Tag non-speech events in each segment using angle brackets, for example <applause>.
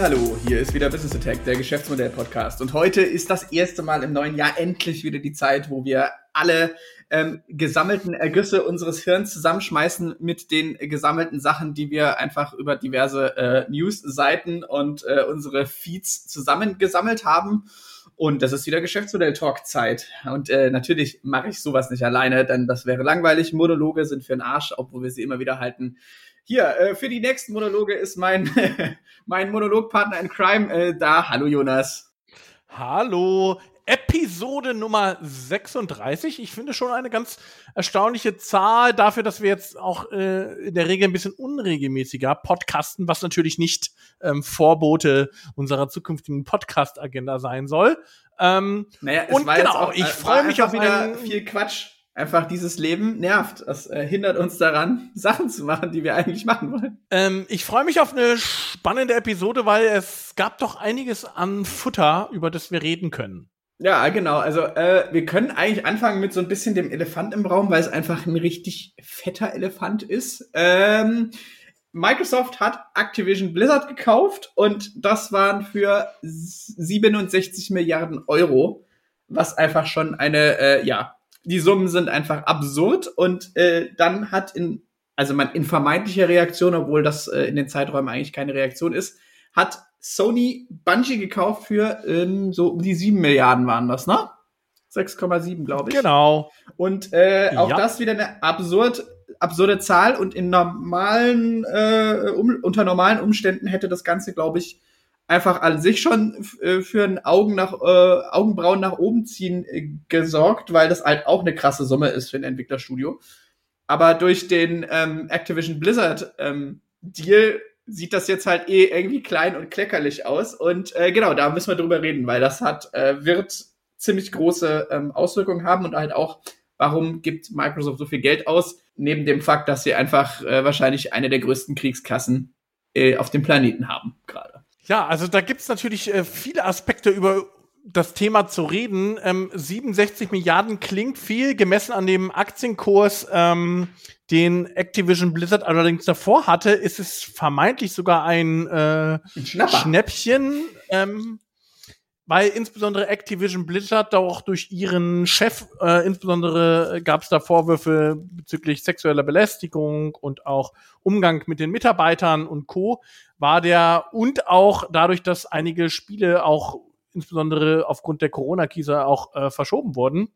Hallo, hier ist wieder Business Attack, der Geschäftsmodell-Podcast. Und heute ist das erste Mal im neuen Jahr endlich wieder die Zeit, wo wir alle ähm, gesammelten Ergüsse unseres Hirns zusammenschmeißen mit den gesammelten Sachen, die wir einfach über diverse äh, News-Seiten und äh, unsere Feeds zusammengesammelt haben. Und das ist wieder Geschäftsmodell-Talk-Zeit. Und äh, natürlich mache ich sowas nicht alleine, denn das wäre langweilig. Monologe sind für den Arsch, obwohl wir sie immer wieder halten. Hier, äh, für die nächsten Monologe ist mein, <laughs> mein Monologpartner in Crime äh, da. Hallo Jonas. Hallo. Episode Nummer 36. Ich finde schon eine ganz erstaunliche Zahl dafür, dass wir jetzt auch äh, in der Regel ein bisschen unregelmäßiger podcasten, was natürlich nicht ähm, Vorbote unserer zukünftigen Podcast-Agenda sein soll. Ähm, naja, es und war genau, auch, ich äh, freue mich auf wieder viel Quatsch einfach dieses Leben nervt. Das äh, hindert uns daran, Sachen zu machen, die wir eigentlich machen wollen. Ähm, ich freue mich auf eine spannende Episode, weil es gab doch einiges an Futter, über das wir reden können. Ja, genau. Also äh, wir können eigentlich anfangen mit so ein bisschen dem Elefant im Raum, weil es einfach ein richtig fetter Elefant ist. Ähm, Microsoft hat Activision Blizzard gekauft und das waren für 67 Milliarden Euro, was einfach schon eine äh, ja die Summen sind einfach absurd und äh, dann hat in, also man in vermeintlicher Reaktion, obwohl das äh, in den Zeiträumen eigentlich keine Reaktion ist, hat Sony Bungie gekauft für ähm, so um die sieben Milliarden waren das, ne? 6,7, glaube ich. Genau. Und äh, auch ja. das wieder eine absurd, absurde Zahl und in normalen, äh, um, unter normalen Umständen hätte das Ganze, glaube ich, einfach an sich schon äh, für ein Augen nach, äh, Augenbrauen nach oben ziehen äh, gesorgt, weil das halt auch eine krasse Summe ist für ein Entwicklerstudio. Aber durch den ähm, Activision Blizzard ähm, Deal sieht das jetzt halt eh irgendwie klein und kleckerlich aus. Und äh, genau, da müssen wir drüber reden, weil das hat, äh, wird ziemlich große ähm, Auswirkungen haben und halt auch, warum gibt Microsoft so viel Geld aus? Neben dem Fakt, dass sie einfach äh, wahrscheinlich eine der größten Kriegskassen äh, auf dem Planeten haben gerade. Ja, also da gibt's natürlich äh, viele Aspekte über das Thema zu reden. Ähm, 67 Milliarden klingt viel, gemessen an dem Aktienkurs, ähm, den Activision Blizzard allerdings davor hatte, ist es vermeintlich sogar ein, äh, ein Schnäppchen. Ähm, weil insbesondere Activision Blizzard auch durch ihren Chef, äh, insbesondere gab es da Vorwürfe bezüglich sexueller Belästigung und auch Umgang mit den Mitarbeitern und Co. war der und auch dadurch, dass einige Spiele auch insbesondere aufgrund der Corona-Krise auch äh, verschoben wurden,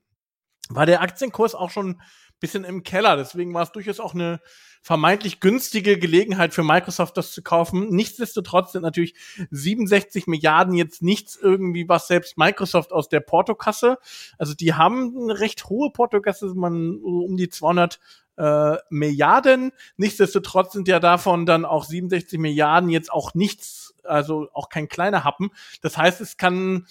war der Aktienkurs auch schon bisschen im Keller. Deswegen war es durchaus auch eine vermeintlich günstige Gelegenheit für Microsoft, das zu kaufen. Nichtsdestotrotz sind natürlich 67 Milliarden jetzt nichts irgendwie, was selbst Microsoft aus der Portokasse, also die haben eine recht hohe Portokasse, man um die 200 äh, Milliarden. Nichtsdestotrotz sind ja davon dann auch 67 Milliarden jetzt auch nichts, also auch kein kleiner Happen. Das heißt, es kann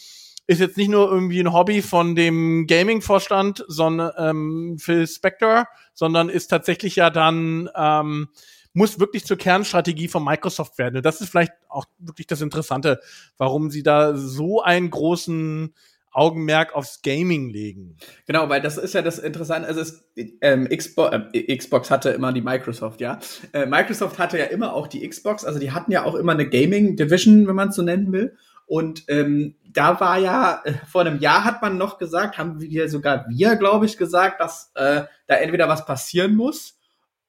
ist jetzt nicht nur irgendwie ein Hobby von dem Gaming-Vorstand, sondern ähm, Phil Spector, sondern ist tatsächlich ja dann ähm, muss wirklich zur Kernstrategie von Microsoft werden. Und das ist vielleicht auch wirklich das Interessante, warum sie da so einen großen Augenmerk aufs Gaming legen. Genau, weil das ist ja das Interessante. Also es, ähm, Xbox, äh, Xbox hatte immer die Microsoft, ja. Äh, Microsoft hatte ja immer auch die Xbox, also die hatten ja auch immer eine Gaming Division, wenn man es so nennen will. Und ähm, da war ja, äh, vor einem Jahr hat man noch gesagt, haben wir sogar wir, glaube ich, gesagt, dass äh, da entweder was passieren muss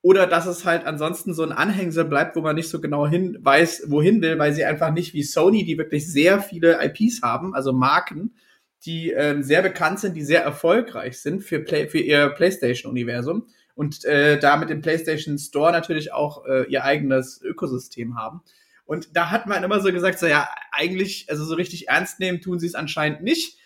oder dass es halt ansonsten so ein Anhängsel bleibt, wo man nicht so genau hin weiß, wohin will, weil sie einfach nicht wie Sony, die wirklich sehr viele IPs haben, also Marken, die ähm, sehr bekannt sind, die sehr erfolgreich sind für, Play für ihr PlayStation-Universum und äh, da mit dem PlayStation Store natürlich auch äh, ihr eigenes Ökosystem haben. Und da hat man immer so gesagt, so ja, eigentlich, also so richtig ernst nehmen tun sie es anscheinend nicht.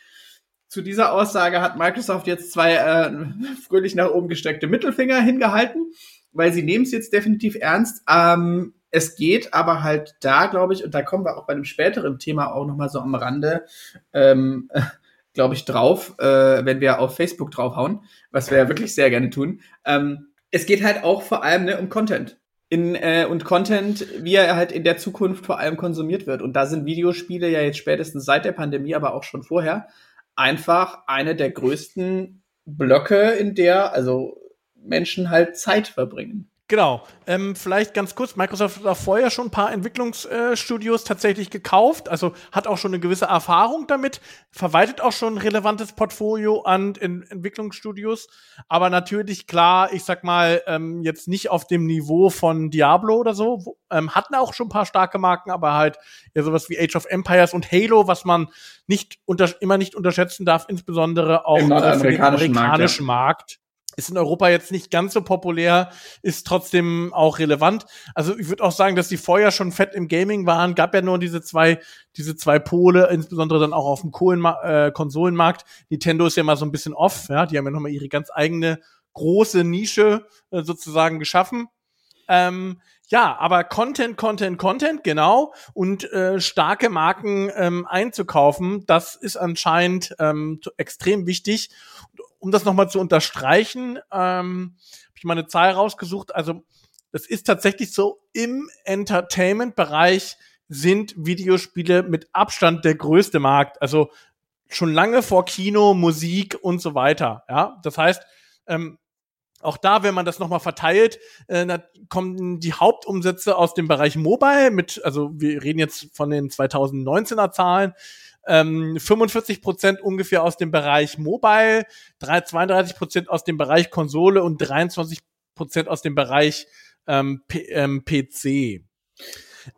Zu dieser Aussage hat Microsoft jetzt zwei äh, <laughs> fröhlich nach oben gestreckte Mittelfinger hingehalten, weil sie nehmen es jetzt definitiv ernst. Ähm, es geht aber halt da, glaube ich, und da kommen wir auch bei einem späteren Thema auch noch mal so am Rande, ähm, <laughs> glaube ich, drauf, äh, wenn wir auf Facebook draufhauen, was wir ja wirklich sehr gerne tun. Ähm, es geht halt auch vor allem ne, um Content in, äh, und Content, wie er halt in der Zukunft vor allem konsumiert wird. Und da sind Videospiele ja jetzt spätestens seit der Pandemie, aber auch schon vorher, einfach eine der größten Blöcke, in der also Menschen halt Zeit verbringen. Genau. Ähm, vielleicht ganz kurz, Microsoft hat auch vorher schon ein paar Entwicklungsstudios äh, tatsächlich gekauft, also hat auch schon eine gewisse Erfahrung damit, verwaltet auch schon ein relevantes Portfolio an Ent Entwicklungsstudios, aber natürlich klar, ich sag mal, ähm, jetzt nicht auf dem Niveau von Diablo oder so, wo, ähm, hatten auch schon ein paar starke Marken, aber halt ja sowas wie Age of Empires und Halo, was man nicht unter immer nicht unterschätzen darf, insbesondere auch Im nordamerikanischen Markt, ja. Markt ist in Europa jetzt nicht ganz so populär, ist trotzdem auch relevant. Also ich würde auch sagen, dass die vorher schon fett im Gaming waren. Gab ja nur diese zwei, diese zwei Pole, insbesondere dann auch auf dem Kohlenma äh, Konsolenmarkt. Nintendo ist ja mal so ein bisschen off, ja. Die haben ja nochmal ihre ganz eigene große Nische äh, sozusagen geschaffen. Ähm, ja, aber Content, Content, Content, genau. Und äh, starke Marken ähm, einzukaufen, das ist anscheinend ähm, extrem wichtig um das nochmal zu unterstreichen, ähm, habe ich mal eine Zahl rausgesucht. Also das ist tatsächlich so, im Entertainment-Bereich sind Videospiele mit Abstand der größte Markt. Also schon lange vor Kino, Musik und so weiter. Ja, das heißt, ähm, auch da, wenn man das nochmal verteilt, äh, da kommen die Hauptumsätze aus dem Bereich Mobile mit, also wir reden jetzt von den 2019er Zahlen, ähm, 45 Prozent ungefähr aus dem Bereich Mobile, 32 Prozent aus dem Bereich Konsole und 23 Prozent aus dem Bereich ähm, ähm, PC.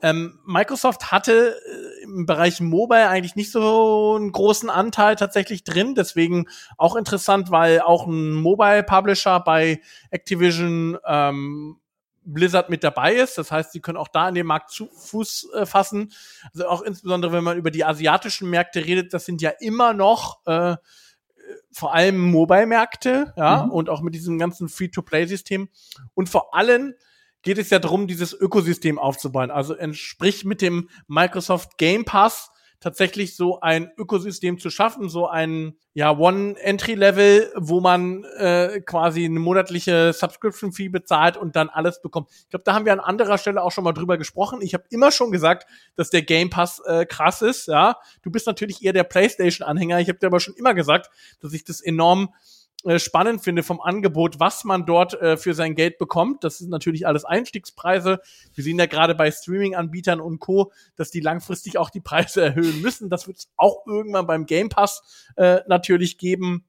Ähm, Microsoft hatte äh, im Bereich Mobile eigentlich nicht so einen großen Anteil tatsächlich drin, deswegen auch interessant, weil auch ein Mobile Publisher bei Activision ähm, Blizzard mit dabei ist. Das heißt, sie können auch da in den Markt zu Fuß äh, fassen. Also auch insbesondere, wenn man über die asiatischen Märkte redet, das sind ja immer noch äh, vor allem Mobile-Märkte, ja, mhm. und auch mit diesem ganzen Free-to-Play-System. Und vor allem geht es ja darum, dieses Ökosystem aufzubauen. Also entspricht mit dem Microsoft Game Pass tatsächlich so ein Ökosystem zu schaffen, so ein ja One-Entry-Level, wo man äh, quasi eine monatliche Subscription-Fee bezahlt und dann alles bekommt. Ich glaube, da haben wir an anderer Stelle auch schon mal drüber gesprochen. Ich habe immer schon gesagt, dass der Game Pass äh, krass ist. Ja, du bist natürlich eher der PlayStation-Anhänger. Ich habe dir aber schon immer gesagt, dass ich das enorm äh, spannend finde vom Angebot, was man dort äh, für sein Geld bekommt. Das sind natürlich alles Einstiegspreise. Wir sehen ja gerade bei Streaming-Anbietern und Co., dass die langfristig auch die Preise <laughs> erhöhen müssen. Das wird es auch irgendwann beim Game Pass äh, natürlich geben.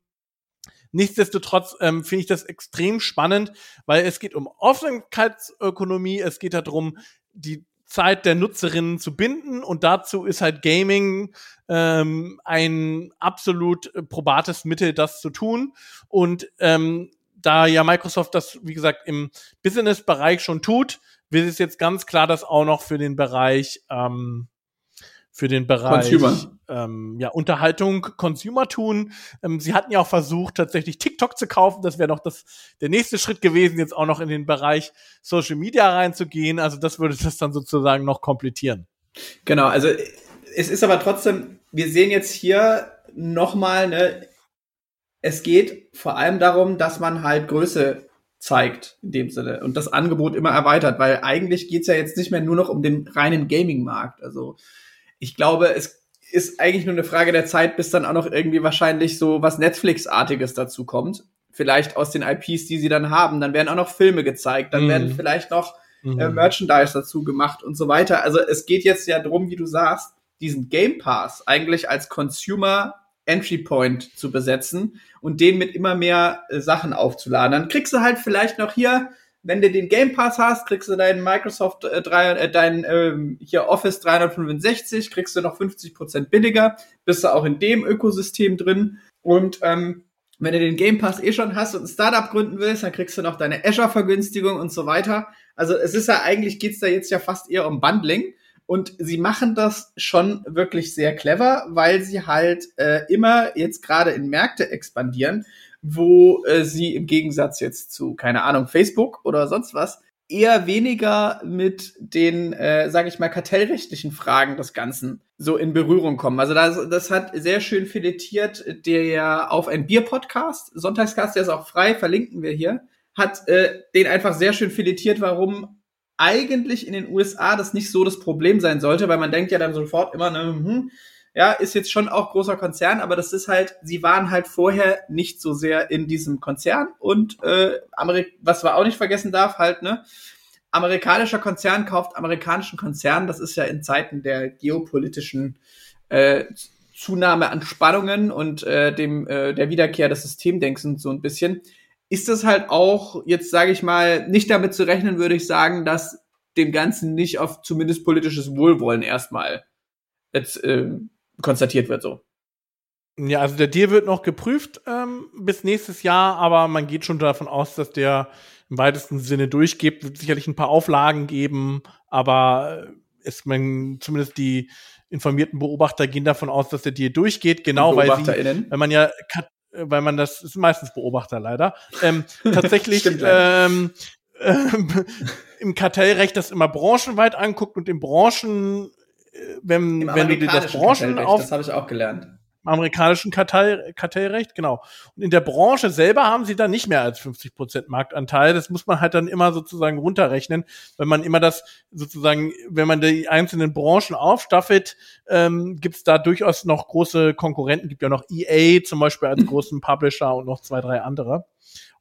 Nichtsdestotrotz ähm, finde ich das extrem spannend, weil es geht um Aufmerksamkeitsökonomie, es geht darum, die Zeit der Nutzerinnen zu binden und dazu ist halt Gaming ähm, ein absolut äh, probates Mittel, das zu tun. Und ähm, da ja Microsoft das, wie gesagt, im Business-Bereich schon tut, wird es jetzt ganz klar das auch noch für den Bereich ähm, für den Bereich ähm, ja, Unterhaltung Consumer tun. Ähm, sie hatten ja auch versucht, tatsächlich TikTok zu kaufen. Das wäre noch das, der nächste Schritt gewesen, jetzt auch noch in den Bereich Social Media reinzugehen. Also das würde das dann sozusagen noch komplettieren. Genau, also es ist aber trotzdem, wir sehen jetzt hier nochmal, ne, es geht vor allem darum, dass man halt Größe zeigt in dem Sinne und das Angebot immer erweitert, weil eigentlich geht's ja jetzt nicht mehr nur noch um den reinen Gaming-Markt. Also ich glaube, es ist eigentlich nur eine Frage der Zeit, bis dann auch noch irgendwie wahrscheinlich so was Netflix-artiges dazu kommt. Vielleicht aus den IPs, die sie dann haben. Dann werden auch noch Filme gezeigt, dann mhm. werden vielleicht noch äh, mhm. Merchandise dazu gemacht und so weiter. Also es geht jetzt ja drum, wie du sagst, diesen Game Pass eigentlich als Consumer Entry Point zu besetzen und den mit immer mehr äh, Sachen aufzuladen. Dann kriegst du halt vielleicht noch hier wenn du den Game Pass hast, kriegst du deinen Microsoft äh, 3, äh, dein ähm, hier Office 365, kriegst du noch 50 Prozent billiger, bist du auch in dem Ökosystem drin und ähm, wenn du den Game Pass eh schon hast und ein Startup gründen willst, dann kriegst du noch deine Azure-Vergünstigung und so weiter. Also es ist ja eigentlich geht's da jetzt ja fast eher um Bundling. Und sie machen das schon wirklich sehr clever, weil sie halt äh, immer jetzt gerade in Märkte expandieren, wo äh, sie im Gegensatz jetzt zu, keine Ahnung, Facebook oder sonst was, eher weniger mit den, äh, sage ich mal, kartellrechtlichen Fragen des Ganzen so in Berührung kommen. Also das, das hat sehr schön filetiert der auf ein Bier-Podcast, Sonntagscast, der ist auch frei, verlinken wir hier, hat äh, den einfach sehr schön filetiert, warum eigentlich in den USA das nicht so das Problem sein sollte, weil man denkt ja dann sofort immer, ne, hm, ja, ist jetzt schon auch großer Konzern, aber das ist halt, sie waren halt vorher nicht so sehr in diesem Konzern und äh, Amerik was man auch nicht vergessen darf, halt, ne, amerikanischer Konzern kauft amerikanischen Konzern, das ist ja in Zeiten der geopolitischen äh, Zunahme an Spannungen und äh, dem äh, der Wiederkehr des Systemdenkens so ein bisschen, ist das halt auch jetzt sage ich mal nicht damit zu rechnen, würde ich sagen, dass dem Ganzen nicht auf zumindest politisches Wohlwollen erstmal jetzt äh, konstatiert wird so. Ja, also der Deal wird noch geprüft ähm, bis nächstes Jahr, aber man geht schon davon aus, dass der im weitesten Sinne durchgeht. Wird sicherlich ein paar Auflagen geben, aber ist man zumindest die informierten Beobachter gehen davon aus, dass der Deal durchgeht, genau weil sie, weil man ja, weil man das ist meistens Beobachter leider, ähm, <laughs> tatsächlich ähm, äh, <laughs> im Kartellrecht das immer branchenweit anguckt und in Branchen, wenn, wenn du dir das Branchen auf, das habe ich auch gelernt amerikanischen Kartell, Kartellrecht, genau. Und in der Branche selber haben sie dann nicht mehr als 50 Prozent Marktanteil. Das muss man halt dann immer sozusagen runterrechnen, wenn man immer das sozusagen, wenn man die einzelnen Branchen aufstaffelt, ähm, gibt es da durchaus noch große Konkurrenten. Gibt ja noch EA zum Beispiel als <laughs> großen Publisher und noch zwei, drei andere.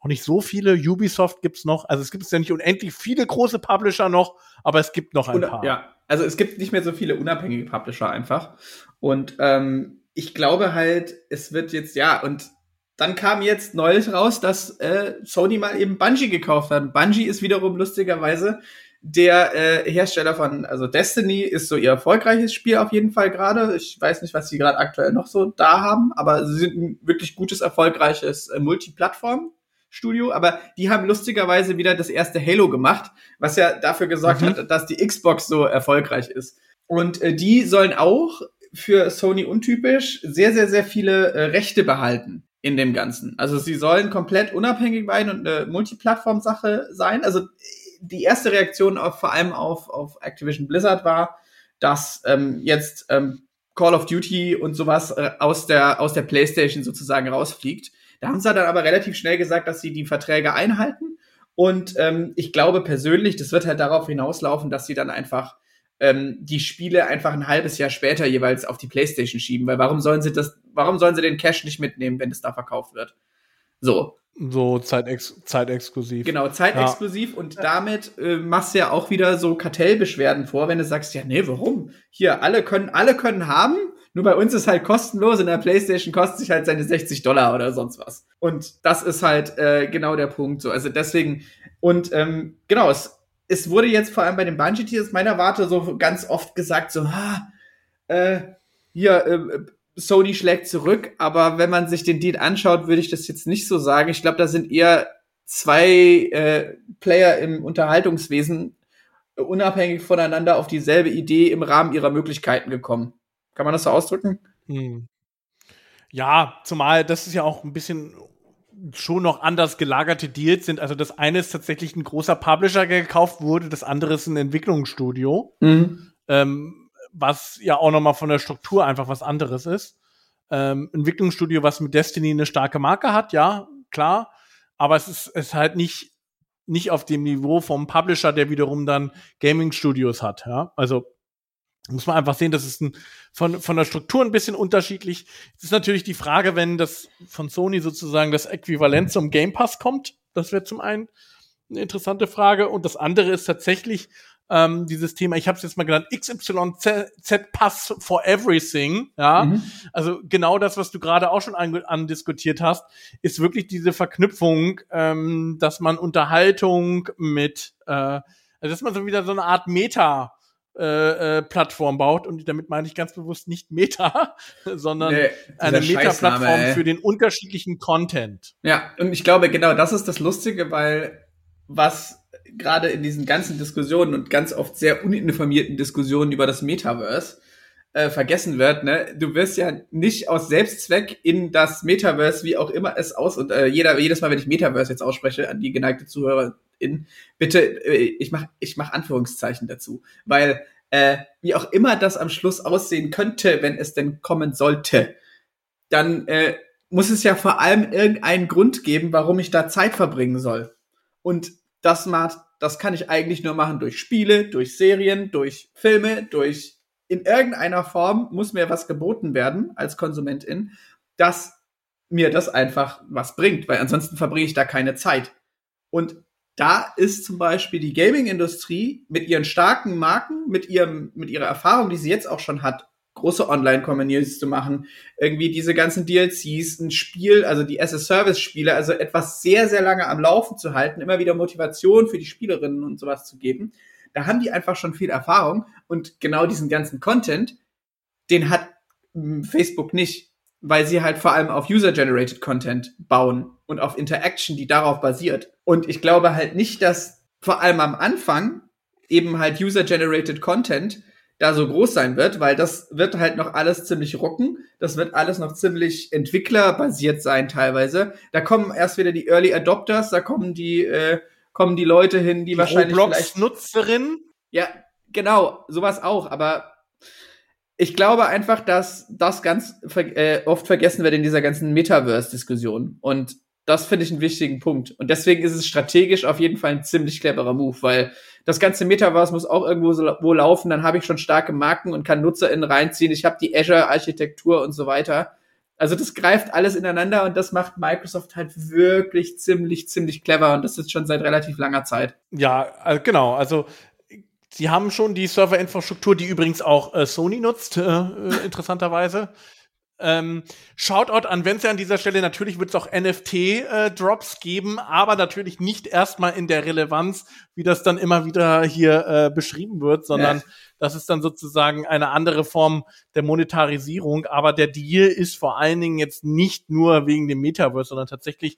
Auch nicht so viele. Ubisoft gibt's noch. Also es gibt ja nicht unendlich viele große Publisher noch, aber es gibt noch ein paar. Ja, also es gibt nicht mehr so viele unabhängige Publisher einfach. Und ähm, ich glaube halt, es wird jetzt, ja, und dann kam jetzt neulich raus, dass äh, Sony mal eben Bungie gekauft hat. Bungie ist wiederum lustigerweise der äh, Hersteller von, also Destiny ist so ihr erfolgreiches Spiel auf jeden Fall gerade. Ich weiß nicht, was sie gerade aktuell noch so da haben, aber sie sind ein wirklich gutes, erfolgreiches äh, Multiplattform-Studio. Aber die haben lustigerweise wieder das erste Halo gemacht, was ja dafür gesorgt mhm. hat, dass die Xbox so erfolgreich ist. Und äh, die sollen auch für Sony untypisch sehr, sehr, sehr viele äh, Rechte behalten in dem Ganzen. Also sie sollen komplett unabhängig sein und eine Multiplattform-Sache sein. Also die erste Reaktion auf, vor allem auf, auf Activision Blizzard war, dass ähm, jetzt ähm, Call of Duty und sowas äh, aus der aus der PlayStation sozusagen rausfliegt. Da haben sie dann aber relativ schnell gesagt, dass sie die Verträge einhalten. Und ähm, ich glaube persönlich, das wird halt darauf hinauslaufen, dass sie dann einfach ähm, die Spiele einfach ein halbes Jahr später jeweils auf die PlayStation schieben, weil warum sollen sie das, warum sollen sie den Cash nicht mitnehmen, wenn es da verkauft wird? So. So zeitex zeitexklusiv. Genau, zeitexklusiv ja. und damit äh, machst du ja auch wieder so Kartellbeschwerden vor, wenn du sagst, ja, nee, warum? Hier, alle können, alle können haben, nur bei uns ist halt kostenlos, in der Playstation kostet sich halt seine 60 Dollar oder sonst was. Und das ist halt äh, genau der Punkt so. Also deswegen, und ähm, genau, es es wurde jetzt vor allem bei den Bungie-Tiers meiner Warte so ganz oft gesagt, so, ha, äh, hier, äh, Sony schlägt zurück, aber wenn man sich den Deal anschaut, würde ich das jetzt nicht so sagen. Ich glaube, da sind eher zwei äh, Player im Unterhaltungswesen äh, unabhängig voneinander auf dieselbe Idee im Rahmen ihrer Möglichkeiten gekommen. Kann man das so ausdrücken? Hm. Ja, zumal das ist ja auch ein bisschen schon noch anders gelagerte Deals sind. Also das eine ist tatsächlich ein großer Publisher, der gekauft wurde, das andere ist ein Entwicklungsstudio, mhm. ähm, was ja auch noch mal von der Struktur einfach was anderes ist. Ähm, Entwicklungsstudio, was mit Destiny eine starke Marke hat, ja, klar, aber es ist, ist halt nicht nicht auf dem Niveau vom Publisher, der wiederum dann Gaming Studios hat, ja. Also muss man einfach sehen, das ist ein, von, von der Struktur ein bisschen unterschiedlich. Es ist natürlich die Frage, wenn das von Sony sozusagen das Äquivalent zum Game Pass kommt. Das wäre zum einen eine interessante Frage. Und das andere ist tatsächlich ähm, dieses Thema, ich habe es jetzt mal genannt, XYZ Pass for Everything. Ja, mhm. also genau das, was du gerade auch schon andiskutiert hast, ist wirklich diese Verknüpfung, ähm, dass man Unterhaltung mit, äh, also dass man so wieder so eine Art Meta äh, äh, Plattform baut. Und damit meine ich ganz bewusst nicht Meta, <laughs> sondern nee, eine Meta-Plattform für den unterschiedlichen Content. Ja, und ich glaube, genau das ist das Lustige, weil was gerade in diesen ganzen Diskussionen und ganz oft sehr uninformierten Diskussionen über das Metaverse äh, vergessen wird, ne? Du wirst ja nicht aus Selbstzweck in das Metaverse, wie auch immer es aus und äh, jeder jedes Mal, wenn ich Metaverse jetzt ausspreche an die geneigte Zuhörerin, bitte äh, ich mach ich mach Anführungszeichen dazu, weil äh, wie auch immer das am Schluss aussehen könnte, wenn es denn kommen sollte, dann äh, muss es ja vor allem irgendeinen Grund geben, warum ich da Zeit verbringen soll. Und das macht, das kann ich eigentlich nur machen durch Spiele, durch Serien, durch Filme, durch in irgendeiner Form muss mir was geboten werden als Konsumentin, dass mir das einfach was bringt, weil ansonsten verbringe ich da keine Zeit. Und da ist zum Beispiel die Gaming-Industrie mit ihren starken Marken, mit ihrem, mit ihrer Erfahrung, die sie jetzt auch schon hat, große Online-Communities zu machen, irgendwie diese ganzen DLCs, ein Spiel, also die as-a-Service-Spiele, also etwas sehr, sehr lange am Laufen zu halten, immer wieder Motivation für die Spielerinnen und sowas zu geben. Da haben die einfach schon viel Erfahrung und genau diesen ganzen Content, den hat hm, Facebook nicht, weil sie halt vor allem auf User-Generated Content bauen und auf Interaction, die darauf basiert. Und ich glaube halt nicht, dass vor allem am Anfang eben halt User-Generated Content da so groß sein wird, weil das wird halt noch alles ziemlich rucken. Das wird alles noch ziemlich entwicklerbasiert sein teilweise. Da kommen erst wieder die Early Adopters, da kommen die äh, kommen die Leute hin, die, die wahrscheinlich Roblox Nutzerin. Ja, genau, sowas auch, aber ich glaube einfach, dass das ganz äh, oft vergessen wird in dieser ganzen Metaverse-Diskussion. Und das finde ich einen wichtigen Punkt. Und deswegen ist es strategisch auf jeden Fall ein ziemlich cleverer Move, weil das ganze Metaverse muss auch irgendwo so laufen. Dann habe ich schon starke Marken und kann NutzerInnen reinziehen. Ich habe die Azure-Architektur und so weiter. Also das greift alles ineinander und das macht Microsoft halt wirklich ziemlich, ziemlich clever und das ist schon seit relativ langer Zeit. Ja, äh, genau. Also sie haben schon die Serverinfrastruktur, die übrigens auch äh, Sony nutzt, äh, äh interessanterweise. Ähm, Shoutout an Wenzel an dieser Stelle. Natürlich wird es auch NFT-Drops äh, geben, aber natürlich nicht erstmal in der Relevanz, wie das dann immer wieder hier äh, beschrieben wird, sondern ja. das ist dann sozusagen eine andere Form der Monetarisierung. Aber der Deal ist vor allen Dingen jetzt nicht nur wegen dem Metaverse, sondern tatsächlich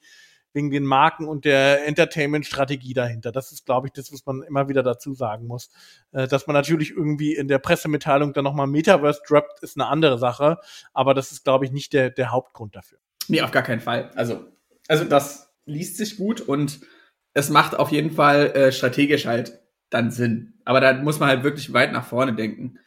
wegen den Marken und der Entertainment-Strategie dahinter. Das ist, glaube ich, das, was man immer wieder dazu sagen muss. Äh, dass man natürlich irgendwie in der Pressemitteilung dann nochmal Metaverse droppt, ist eine andere Sache. Aber das ist, glaube ich, nicht der, der Hauptgrund dafür. Nee, auf gar keinen Fall. Also, also das liest sich gut und es macht auf jeden Fall äh, strategisch halt dann Sinn. Aber da muss man halt wirklich weit nach vorne denken.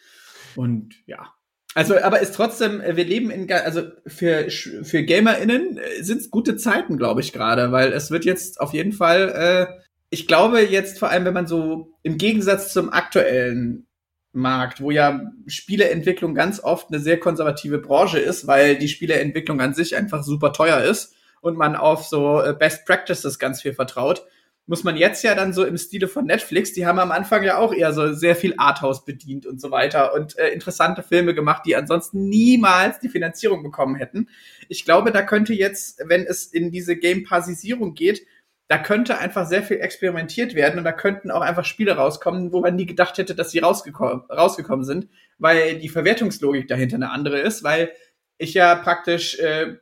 Und ja, also, aber ist trotzdem, äh, wir leben in, also für, für GamerInnen äh, sind es gute Zeiten, glaube ich, gerade, weil es wird jetzt auf jeden Fall, äh, ich glaube jetzt vor allem, wenn man so im Gegensatz zum aktuellen Markt, wo ja Spieleentwicklung ganz oft eine sehr konservative Branche ist, weil die Spieleentwicklung an sich einfach super teuer ist und man auf so äh, Best Practices ganz viel vertraut, muss man jetzt ja dann so im Stile von Netflix, die haben am Anfang ja auch eher so sehr viel Arthouse bedient und so weiter und äh, interessante Filme gemacht, die ansonsten niemals die Finanzierung bekommen hätten. Ich glaube, da könnte jetzt, wenn es in diese Game-Passisierung geht, da könnte einfach sehr viel experimentiert werden und da könnten auch einfach Spiele rauskommen, wo man nie gedacht hätte, dass sie rausgekommen, rausgekommen sind, weil die Verwertungslogik dahinter eine andere ist, weil ich ja praktisch äh,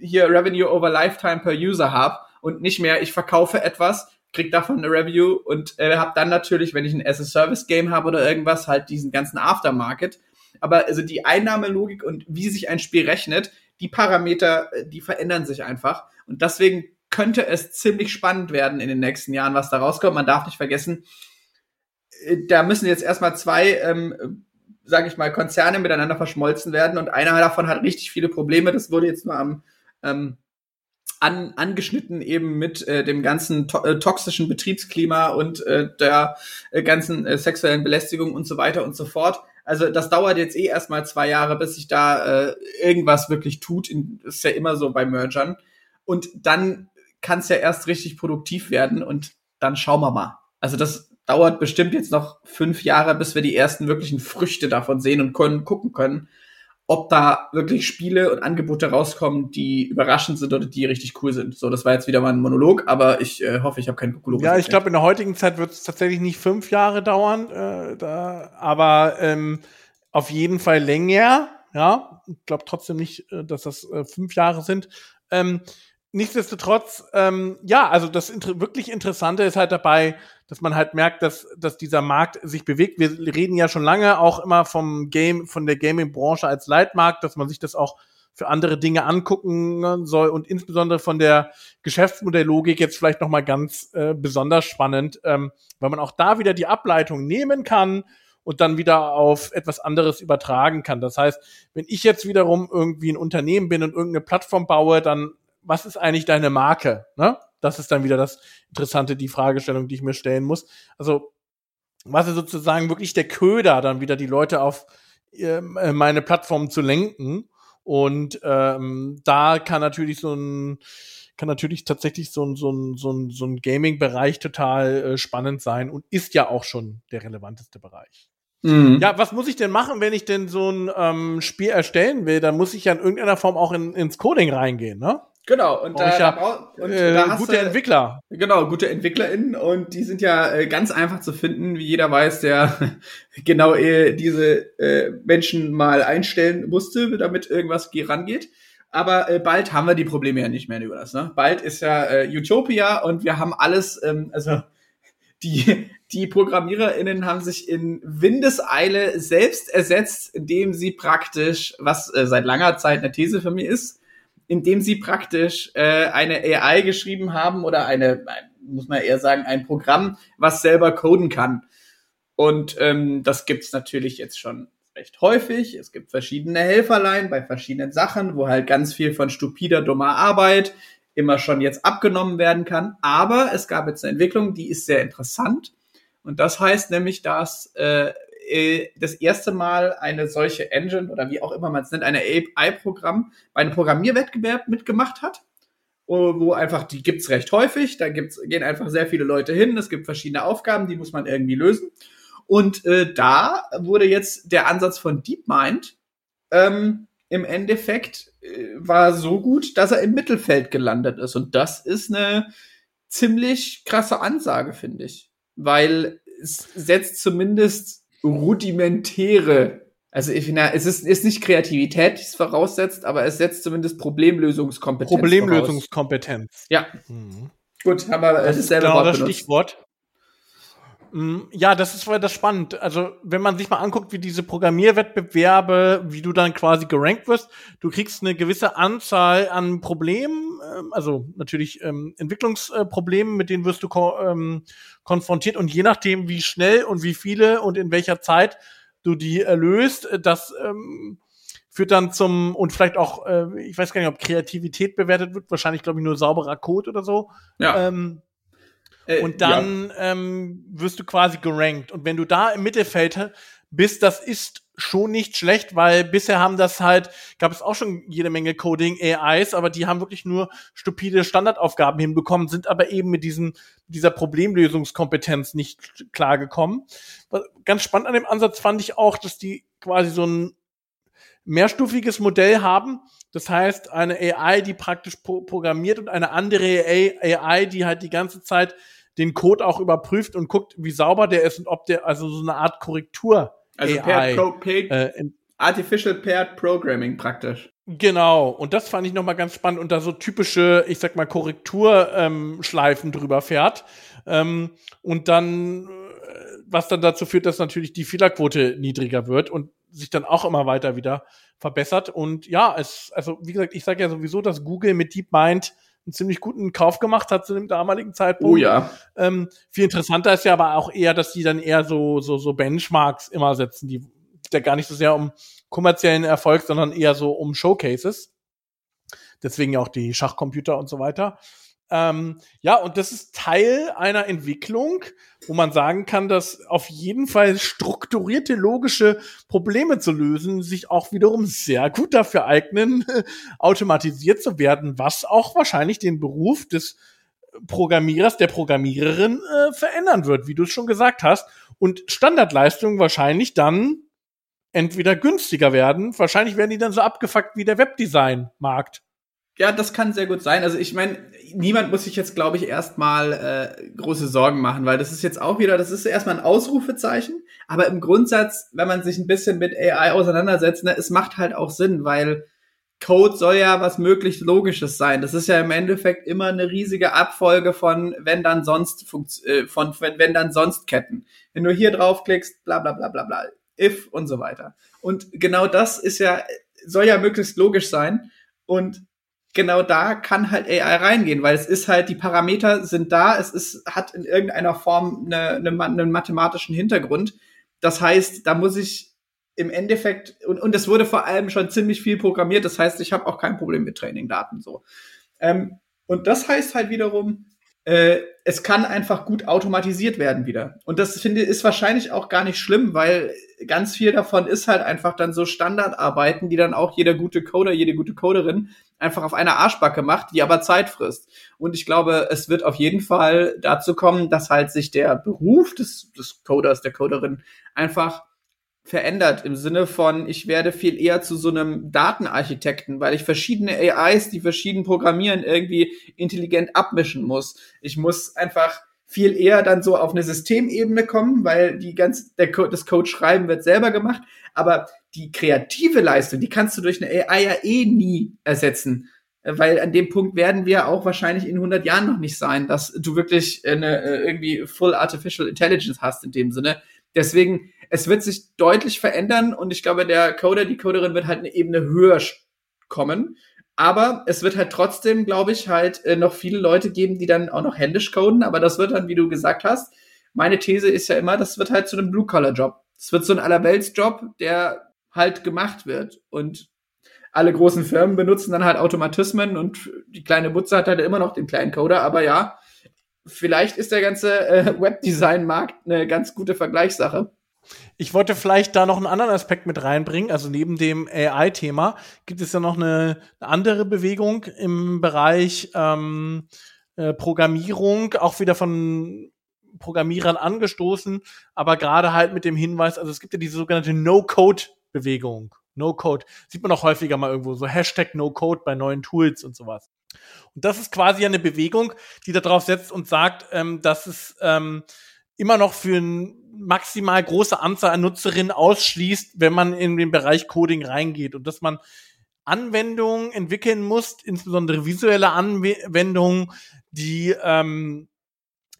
hier Revenue over Lifetime per User habe und nicht mehr, ich verkaufe etwas, krieg davon eine Review und äh, habe dann natürlich, wenn ich ein as-a-Service-Game habe oder irgendwas, halt diesen ganzen Aftermarket. Aber also die Einnahmelogik und wie sich ein Spiel rechnet, die Parameter, äh, die verändern sich einfach. Und deswegen könnte es ziemlich spannend werden in den nächsten Jahren, was da rauskommt. Man darf nicht vergessen, äh, da müssen jetzt erstmal zwei, ähm, sage ich mal, Konzerne miteinander verschmolzen werden und einer davon hat richtig viele Probleme. Das wurde jetzt nur am ähm, an, angeschnitten eben mit äh, dem ganzen to äh, toxischen Betriebsklima und äh, der äh, ganzen äh, sexuellen Belästigung und so weiter und so fort. Also das dauert jetzt eh erstmal zwei Jahre, bis sich da äh, irgendwas wirklich tut. In, ist ja immer so bei Mergern. Und dann kann es ja erst richtig produktiv werden und dann schauen wir mal. Also das dauert bestimmt jetzt noch fünf Jahre, bis wir die ersten wirklichen Früchte davon sehen und können gucken können, ob da wirklich Spiele und Angebote rauskommen, die überraschend sind oder die richtig cool sind. So, das war jetzt wieder mal ein Monolog, aber ich äh, hoffe, ich habe keinen Monolog. Ja, ich glaube, in der heutigen Zeit wird es tatsächlich nicht fünf Jahre dauern, äh, da, aber ähm, auf jeden Fall länger. Ja, ich glaube trotzdem nicht, äh, dass das äh, fünf Jahre sind. Ähm, nichtsdestotrotz, ähm, ja, also das inter wirklich Interessante ist halt dabei, dass man halt merkt, dass, dass dieser Markt sich bewegt. Wir reden ja schon lange auch immer vom Game, von der Gaming-Branche als Leitmarkt, dass man sich das auch für andere Dinge angucken soll und insbesondere von der Geschäftsmodelllogik jetzt vielleicht noch mal ganz äh, besonders spannend, ähm, weil man auch da wieder die Ableitung nehmen kann und dann wieder auf etwas anderes übertragen kann. Das heißt, wenn ich jetzt wiederum irgendwie ein Unternehmen bin und irgendeine Plattform baue, dann was ist eigentlich deine Marke? Ne? Das ist dann wieder das Interessante, die Fragestellung, die ich mir stellen muss. Also, was ist sozusagen wirklich der Köder, dann wieder die Leute auf ähm, äh, meine Plattform zu lenken. Und ähm, da kann natürlich so ein kann natürlich tatsächlich so ein, so ein, so ein, so ein Gaming-Bereich total äh, spannend sein und ist ja auch schon der relevanteste Bereich. Mhm. Ja, was muss ich denn machen, wenn ich denn so ein ähm, Spiel erstellen will? Dann muss ich ja in irgendeiner Form auch in, ins Coding reingehen, ne? Genau, und, da, ja, und äh, da gute du, Entwickler. Genau, gute EntwicklerInnen und die sind ja äh, ganz einfach zu finden, wie jeder weiß, der <laughs> genau äh, diese äh, Menschen mal einstellen musste, damit irgendwas rangeht. Aber äh, bald haben wir die Probleme ja nicht mehr über das. Ne? Bald ist ja äh, Utopia und wir haben alles, ähm, also <laughs> die, die ProgrammiererInnen haben sich in Windeseile selbst ersetzt, indem sie praktisch, was äh, seit langer Zeit eine These für mich ist, indem sie praktisch äh, eine AI geschrieben haben oder eine, muss man eher sagen, ein Programm, was selber coden kann. Und ähm, das gibt's natürlich jetzt schon recht häufig. Es gibt verschiedene Helferlein bei verschiedenen Sachen, wo halt ganz viel von stupider, dummer Arbeit immer schon jetzt abgenommen werden kann. Aber es gab jetzt eine Entwicklung, die ist sehr interessant. Und das heißt nämlich, dass äh, äh, das erste Mal eine solche Engine oder wie auch immer man es nennt, eine AI-Programm bei einem Programmierwettbewerb mitgemacht hat, wo einfach, die gibt's recht häufig, da gibt's, gehen einfach sehr viele Leute hin, es gibt verschiedene Aufgaben, die muss man irgendwie lösen. Und äh, da wurde jetzt der Ansatz von DeepMind ähm, im Endeffekt äh, war so gut, dass er im Mittelfeld gelandet ist. Und das ist eine ziemlich krasse Ansage, finde ich. Weil es setzt zumindest rudimentäre, also ich finde, es ist, ist nicht Kreativität, die es voraussetzt, aber es setzt zumindest Problemlösungskompetenz Problemlösungskompetenz. Voraus. Ja. Mhm. Gut, haben wir das ist genau Wort das benutzt. Stichwort. Mm, ja, das ist das spannend. Also, wenn man sich mal anguckt, wie diese Programmierwettbewerbe, wie du dann quasi gerankt wirst, du kriegst eine gewisse Anzahl an Problemen, ähm, also natürlich ähm, Entwicklungsproblemen, mit denen wirst du ko ähm, konfrontiert und je nachdem, wie schnell und wie viele und in welcher Zeit du die erlöst, äh, das ähm, führt dann zum und vielleicht auch, äh, ich weiß gar nicht, ob Kreativität bewertet wird, wahrscheinlich glaube ich nur sauberer Code oder so. Ja. Ähm, äh, und dann ja. ähm, wirst du quasi gerankt. Und wenn du da im Mittelfeld bist, das ist schon nicht schlecht, weil bisher haben das halt, gab es auch schon jede Menge Coding-AIs, aber die haben wirklich nur stupide Standardaufgaben hinbekommen, sind aber eben mit diesem, dieser Problemlösungskompetenz nicht klargekommen. Ganz spannend an dem Ansatz fand ich auch, dass die quasi so ein mehrstufiges Modell haben, das heißt, eine AI, die praktisch programmiert und eine andere AI, die halt die ganze Zeit den Code auch überprüft und guckt, wie sauber der ist und ob der, also so eine Art Korrektur. Also AI, Pro, paid, äh, Artificial Paired Programming praktisch. Genau, und das fand ich nochmal ganz spannend und da so typische, ich sag mal, Korrekturschleifen ähm, drüber fährt. Ähm, und dann, äh, was dann dazu führt, dass natürlich die Fehlerquote niedriger wird und sich dann auch immer weiter wieder verbessert. Und ja, es, also wie gesagt, ich sage ja sowieso, dass Google mit DeepMind einen ziemlich guten Kauf gemacht hat zu dem damaligen Zeitpunkt. Oh ja. Ähm, viel interessanter ist ja aber auch eher, dass die dann eher so, so, so Benchmarks immer setzen, die ja gar nicht so sehr um kommerziellen Erfolg, sondern eher so um Showcases. Deswegen ja auch die Schachcomputer und so weiter. Ähm, ja, und das ist Teil einer Entwicklung, wo man sagen kann, dass auf jeden Fall strukturierte logische Probleme zu lösen sich auch wiederum sehr gut dafür eignen, <laughs> automatisiert zu werden, was auch wahrscheinlich den Beruf des Programmierers, der Programmiererin äh, verändern wird, wie du es schon gesagt hast. Und Standardleistungen wahrscheinlich dann entweder günstiger werden, wahrscheinlich werden die dann so abgefuckt wie der Webdesign-Markt. Ja, das kann sehr gut sein. Also ich meine, niemand muss sich jetzt, glaube ich, erstmal äh, große Sorgen machen, weil das ist jetzt auch wieder, das ist erstmal ein Ausrufezeichen. Aber im Grundsatz, wenn man sich ein bisschen mit AI auseinandersetzt, ne, es macht halt auch Sinn, weil Code soll ja was möglichst Logisches sein. Das ist ja im Endeffekt immer eine riesige Abfolge von wenn dann sonst äh, von wenn, wenn dann sonst Ketten. Wenn du hier draufklickst, bla bla bla bla bla, if und so weiter. Und genau das ist ja soll ja möglichst logisch sein. Und genau da kann halt AI reingehen, weil es ist halt, die Parameter sind da, es ist, hat in irgendeiner Form eine, eine, einen mathematischen Hintergrund. Das heißt, da muss ich im Endeffekt, und, und es wurde vor allem schon ziemlich viel programmiert, das heißt, ich habe auch kein Problem mit Trainingdaten so. Ähm, und das heißt halt wiederum, äh, es kann einfach gut automatisiert werden wieder. Und das finde ist wahrscheinlich auch gar nicht schlimm, weil ganz viel davon ist halt einfach dann so Standardarbeiten, die dann auch jeder gute Coder, jede gute Coderin einfach auf einer Arschbacke macht, die aber Zeit frisst. Und ich glaube, es wird auf jeden Fall dazu kommen, dass halt sich der Beruf des, des Coders, der Coderin einfach verändert im Sinne von, ich werde viel eher zu so einem Datenarchitekten, weil ich verschiedene AIs, die verschieden programmieren, irgendwie intelligent abmischen muss. Ich muss einfach viel eher dann so auf eine Systemebene kommen, weil die ganz, der Code, das Code schreiben wird selber gemacht, aber die kreative Leistung, die kannst du durch eine AI ja eh nie ersetzen, weil an dem Punkt werden wir auch wahrscheinlich in 100 Jahren noch nicht sein, dass du wirklich eine äh, irgendwie Full Artificial Intelligence hast in dem Sinne. Deswegen es wird sich deutlich verändern und ich glaube, der Coder, die Coderin wird halt eine Ebene höher kommen. Aber es wird halt trotzdem, glaube ich, halt äh, noch viele Leute geben, die dann auch noch händisch coden. Aber das wird dann, wie du gesagt hast, meine These ist ja immer, das wird halt zu einem Blue-Collar-Job. Es wird so ein Allerwelts-Job, der halt gemacht wird. Und alle großen Firmen benutzen dann halt Automatismen und die kleine Butze hat halt immer noch den kleinen Coder. Aber ja, vielleicht ist der ganze äh, Webdesign-Markt eine ganz gute Vergleichssache. Ich wollte vielleicht da noch einen anderen Aspekt mit reinbringen. Also neben dem AI-Thema gibt es ja noch eine, andere Bewegung im Bereich ähm, äh, Programmierung, auch wieder von Programmierern angestoßen, aber gerade halt mit dem Hinweis, also es gibt ja diese sogenannte No-Code-Bewegung. No-Code. Sieht man auch häufiger mal irgendwo, so Hashtag No-Code bei neuen Tools und sowas. Und das ist quasi eine Bewegung, die darauf setzt und sagt, ähm, dass es ähm, immer noch für ein maximal große Anzahl an Nutzerinnen ausschließt, wenn man in den Bereich Coding reingeht und dass man Anwendungen entwickeln muss, insbesondere visuelle Anwendungen, die ähm,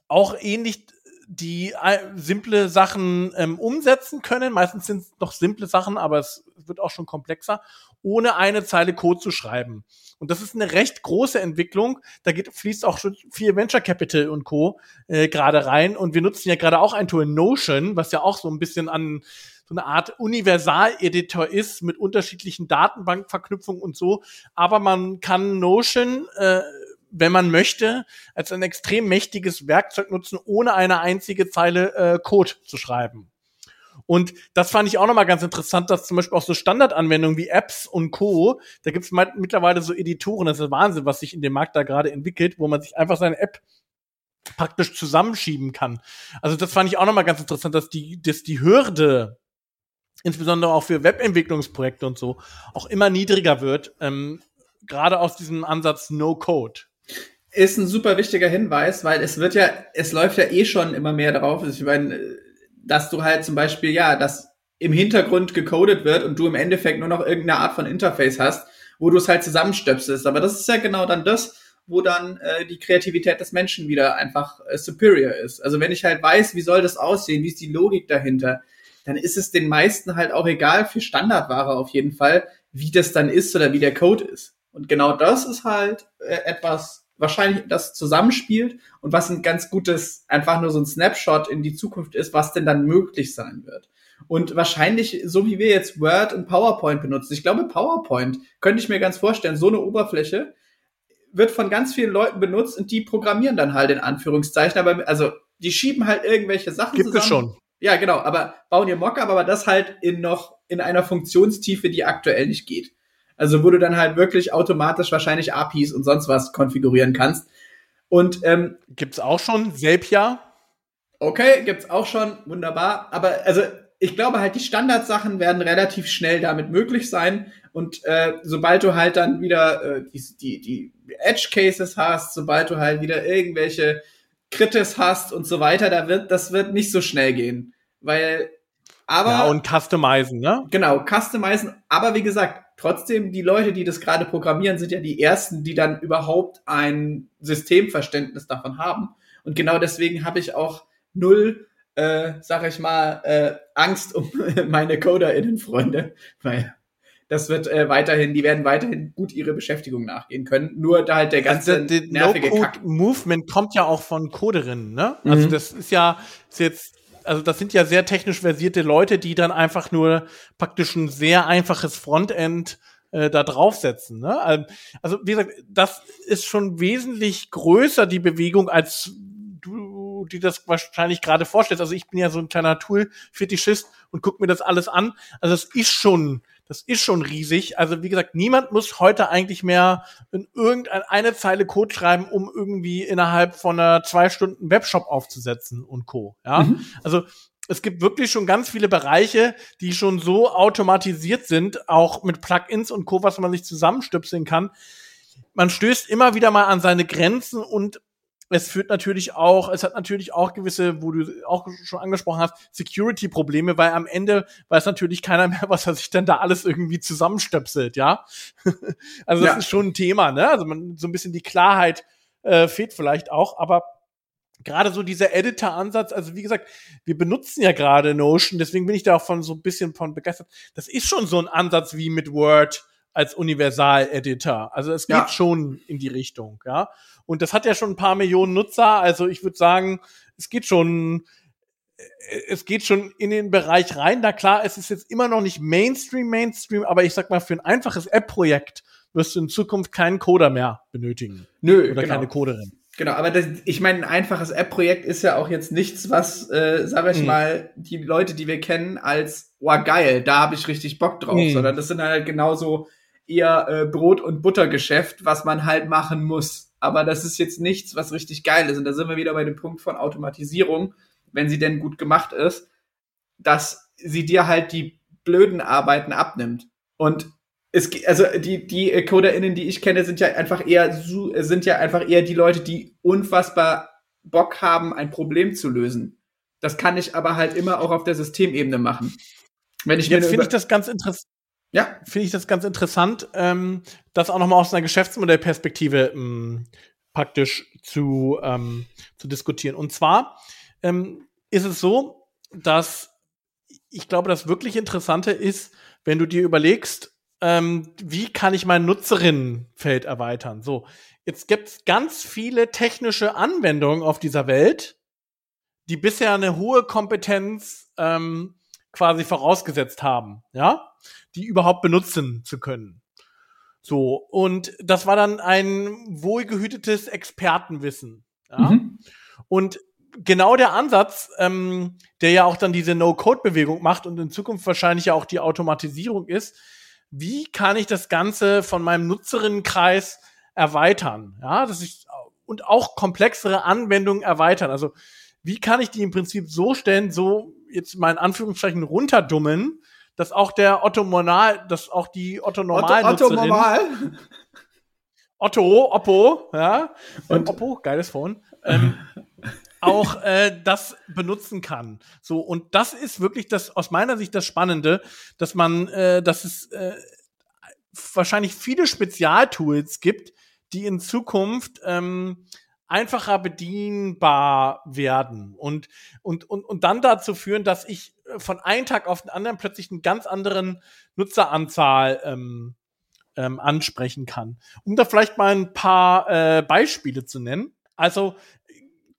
auch ähnlich die äh, simple Sachen ähm, umsetzen können. Meistens sind es noch simple Sachen, aber es wird auch schon komplexer, ohne eine Zeile Code zu schreiben. Und das ist eine recht große Entwicklung. Da geht, fließt auch schon viel Venture Capital und Co. Äh, gerade rein. Und wir nutzen ja gerade auch ein Tool Notion, was ja auch so ein bisschen an so eine Art Universal-Editor ist mit unterschiedlichen Datenbankverknüpfungen und so. Aber man kann Notion, äh, wenn man möchte, als ein extrem mächtiges Werkzeug nutzen, ohne eine einzige Zeile äh, Code zu schreiben. Und das fand ich auch nochmal ganz interessant, dass zum Beispiel auch so Standardanwendungen wie Apps und Co., da gibt es mittlerweile so Editoren, das ist Wahnsinn, was sich in dem Markt da gerade entwickelt, wo man sich einfach seine App praktisch zusammenschieben kann. Also das fand ich auch nochmal ganz interessant, dass die, dass die Hürde, insbesondere auch für Webentwicklungsprojekte und so, auch immer niedriger wird, ähm, gerade aus diesem Ansatz No Code ist ein super wichtiger Hinweis, weil es wird ja, es läuft ja eh schon immer mehr darauf. Ich meine, dass du halt zum Beispiel, ja, dass im Hintergrund gecodet wird und du im Endeffekt nur noch irgendeine Art von Interface hast, wo du es halt zusammenstöpselst. Aber das ist ja genau dann das, wo dann äh, die Kreativität des Menschen wieder einfach äh, superior ist. Also wenn ich halt weiß, wie soll das aussehen, wie ist die Logik dahinter, dann ist es den meisten halt auch egal für Standardware auf jeden Fall, wie das dann ist oder wie der Code ist. Und genau das ist halt äh, etwas, wahrscheinlich das zusammenspielt und was ein ganz gutes, einfach nur so ein Snapshot in die Zukunft ist, was denn dann möglich sein wird. Und wahrscheinlich, so wie wir jetzt Word und PowerPoint benutzen, ich glaube, PowerPoint könnte ich mir ganz vorstellen, so eine Oberfläche wird von ganz vielen Leuten benutzt und die programmieren dann halt in Anführungszeichen, aber also die schieben halt irgendwelche Sachen Gibt zusammen. es schon. Ja, genau, aber bauen ihr Mockup, aber das halt in noch in einer Funktionstiefe, die aktuell nicht geht. Also wo du dann halt wirklich automatisch wahrscheinlich APIs und sonst was konfigurieren kannst. Und ähm, gibt's auch schon Selpia? Okay, gibt's auch schon, wunderbar. Aber also ich glaube halt, die Standardsachen werden relativ schnell damit möglich sein. Und äh, sobald du halt dann wieder äh, die, die, die Edge Cases hast, sobald du halt wieder irgendwelche Kritis hast und so weiter, da wird, das wird nicht so schnell gehen. Weil, aber. Ja, und customizen, ne? Genau, customizen. Aber wie gesagt, trotzdem, die Leute, die das gerade programmieren, sind ja die ersten, die dann überhaupt ein Systemverständnis davon haben. Und genau deswegen habe ich auch null, äh, sag ich mal, äh, Angst um <laughs> meine CoderInnen-Freunde, weil das wird äh, weiterhin, die werden weiterhin gut ihre Beschäftigung nachgehen können. Nur da halt der ganze also der, der nervige no Movement kommt ja auch von Coderinnen, ne? Also mhm. Also das ist ja ist jetzt also das sind ja sehr technisch versierte Leute, die dann einfach nur praktisch ein sehr einfaches Frontend äh, da draufsetzen. Ne? Also wie gesagt, das ist schon wesentlich größer die Bewegung als du, die das wahrscheinlich gerade vorstellst. Also ich bin ja so ein kleiner Tool-Fetischist und guck mir das alles an. Also es ist schon, das ist schon riesig. Also wie gesagt, niemand muss heute eigentlich mehr in irgendeine Zeile Code schreiben, um irgendwie innerhalb von einer zwei Stunden Webshop aufzusetzen und Co. Ja, mhm. also es gibt wirklich schon ganz viele Bereiche, die schon so automatisiert sind, auch mit Plugins und Co., was man sich zusammenstöpseln kann. Man stößt immer wieder mal an seine Grenzen und es führt natürlich auch, es hat natürlich auch gewisse, wo du auch schon angesprochen hast, Security-Probleme, weil am Ende weiß natürlich keiner mehr, <laughs> was er sich denn da alles irgendwie zusammenstöpselt, ja. <laughs> also das ja. ist schon ein Thema, ne? Also man, so ein bisschen die Klarheit äh, fehlt vielleicht auch, aber gerade so dieser Editor-Ansatz, also wie gesagt, wir benutzen ja gerade Notion, deswegen bin ich da auch von so ein bisschen von begeistert. Das ist schon so ein Ansatz wie mit Word als Universal-Editor. Also es geht ja. schon in die Richtung, ja. Und das hat ja schon ein paar Millionen Nutzer. Also ich würde sagen, es geht schon, äh, es geht schon in den Bereich rein. Na klar, es ist jetzt immer noch nicht Mainstream, Mainstream, aber ich sag mal, für ein einfaches App-Projekt wirst du in Zukunft keinen Coder mehr benötigen. Nö, oder genau. keine Coderin. Genau, aber das, ich meine, ein einfaches App-Projekt ist ja auch jetzt nichts, was, äh, sag ich mhm. mal, die Leute, die wir kennen, als, oh geil, da habe ich richtig Bock drauf, mhm. sondern das sind halt genauso eher äh, Brot- und Buttergeschäft, was man halt machen muss aber das ist jetzt nichts, was richtig geil ist. Und da sind wir wieder bei dem Punkt von Automatisierung, wenn sie denn gut gemacht ist, dass sie dir halt die blöden Arbeiten abnimmt. Und es, also die, die CoderInnen, die ich kenne, sind ja einfach eher, sind ja einfach eher die Leute, die unfassbar Bock haben, ein Problem zu lösen. Das kann ich aber halt immer auch auf der Systemebene machen. Wenn ich Jetzt finde ich das ganz interessant. Ja. Finde ich das ganz interessant, ähm, das auch nochmal aus einer Geschäftsmodellperspektive ähm, praktisch zu, ähm, zu diskutieren. Und zwar ähm, ist es so, dass ich glaube, das wirklich Interessante ist, wenn du dir überlegst, ähm, wie kann ich mein Nutzerinnenfeld erweitern? So, jetzt gibt es ganz viele technische Anwendungen auf dieser Welt, die bisher eine hohe Kompetenz ähm, quasi vorausgesetzt haben, ja, die überhaupt benutzen zu können. So, und das war dann ein wohlgehütetes Expertenwissen. Ja? Mhm. Und genau der Ansatz, ähm, der ja auch dann diese No-Code-Bewegung macht und in Zukunft wahrscheinlich ja auch die Automatisierung ist, wie kann ich das Ganze von meinem Nutzerinnenkreis erweitern? Ja, dass ich und auch komplexere Anwendungen erweitern. Also wie kann ich die im Prinzip so stellen, so jetzt mal in Anführungszeichen runterdummen, dass auch der Otto Normal, dass auch die Otto Normal Otto, Otto Normal? Otto Oppo, ja, und Oppo, geiles Phone, ähm, <laughs> auch äh, das benutzen kann. So und das ist wirklich das aus meiner Sicht das Spannende, dass man, äh, dass es äh, wahrscheinlich viele Spezialtools gibt, die in Zukunft ähm, einfacher bedienbar werden und, und, und, und dann dazu führen, dass ich äh, von einem Tag auf den anderen plötzlich einen ganz anderen Nutzeranzahl ähm, ähm, ansprechen kann. Um da vielleicht mal ein paar äh, Beispiele zu nennen. Also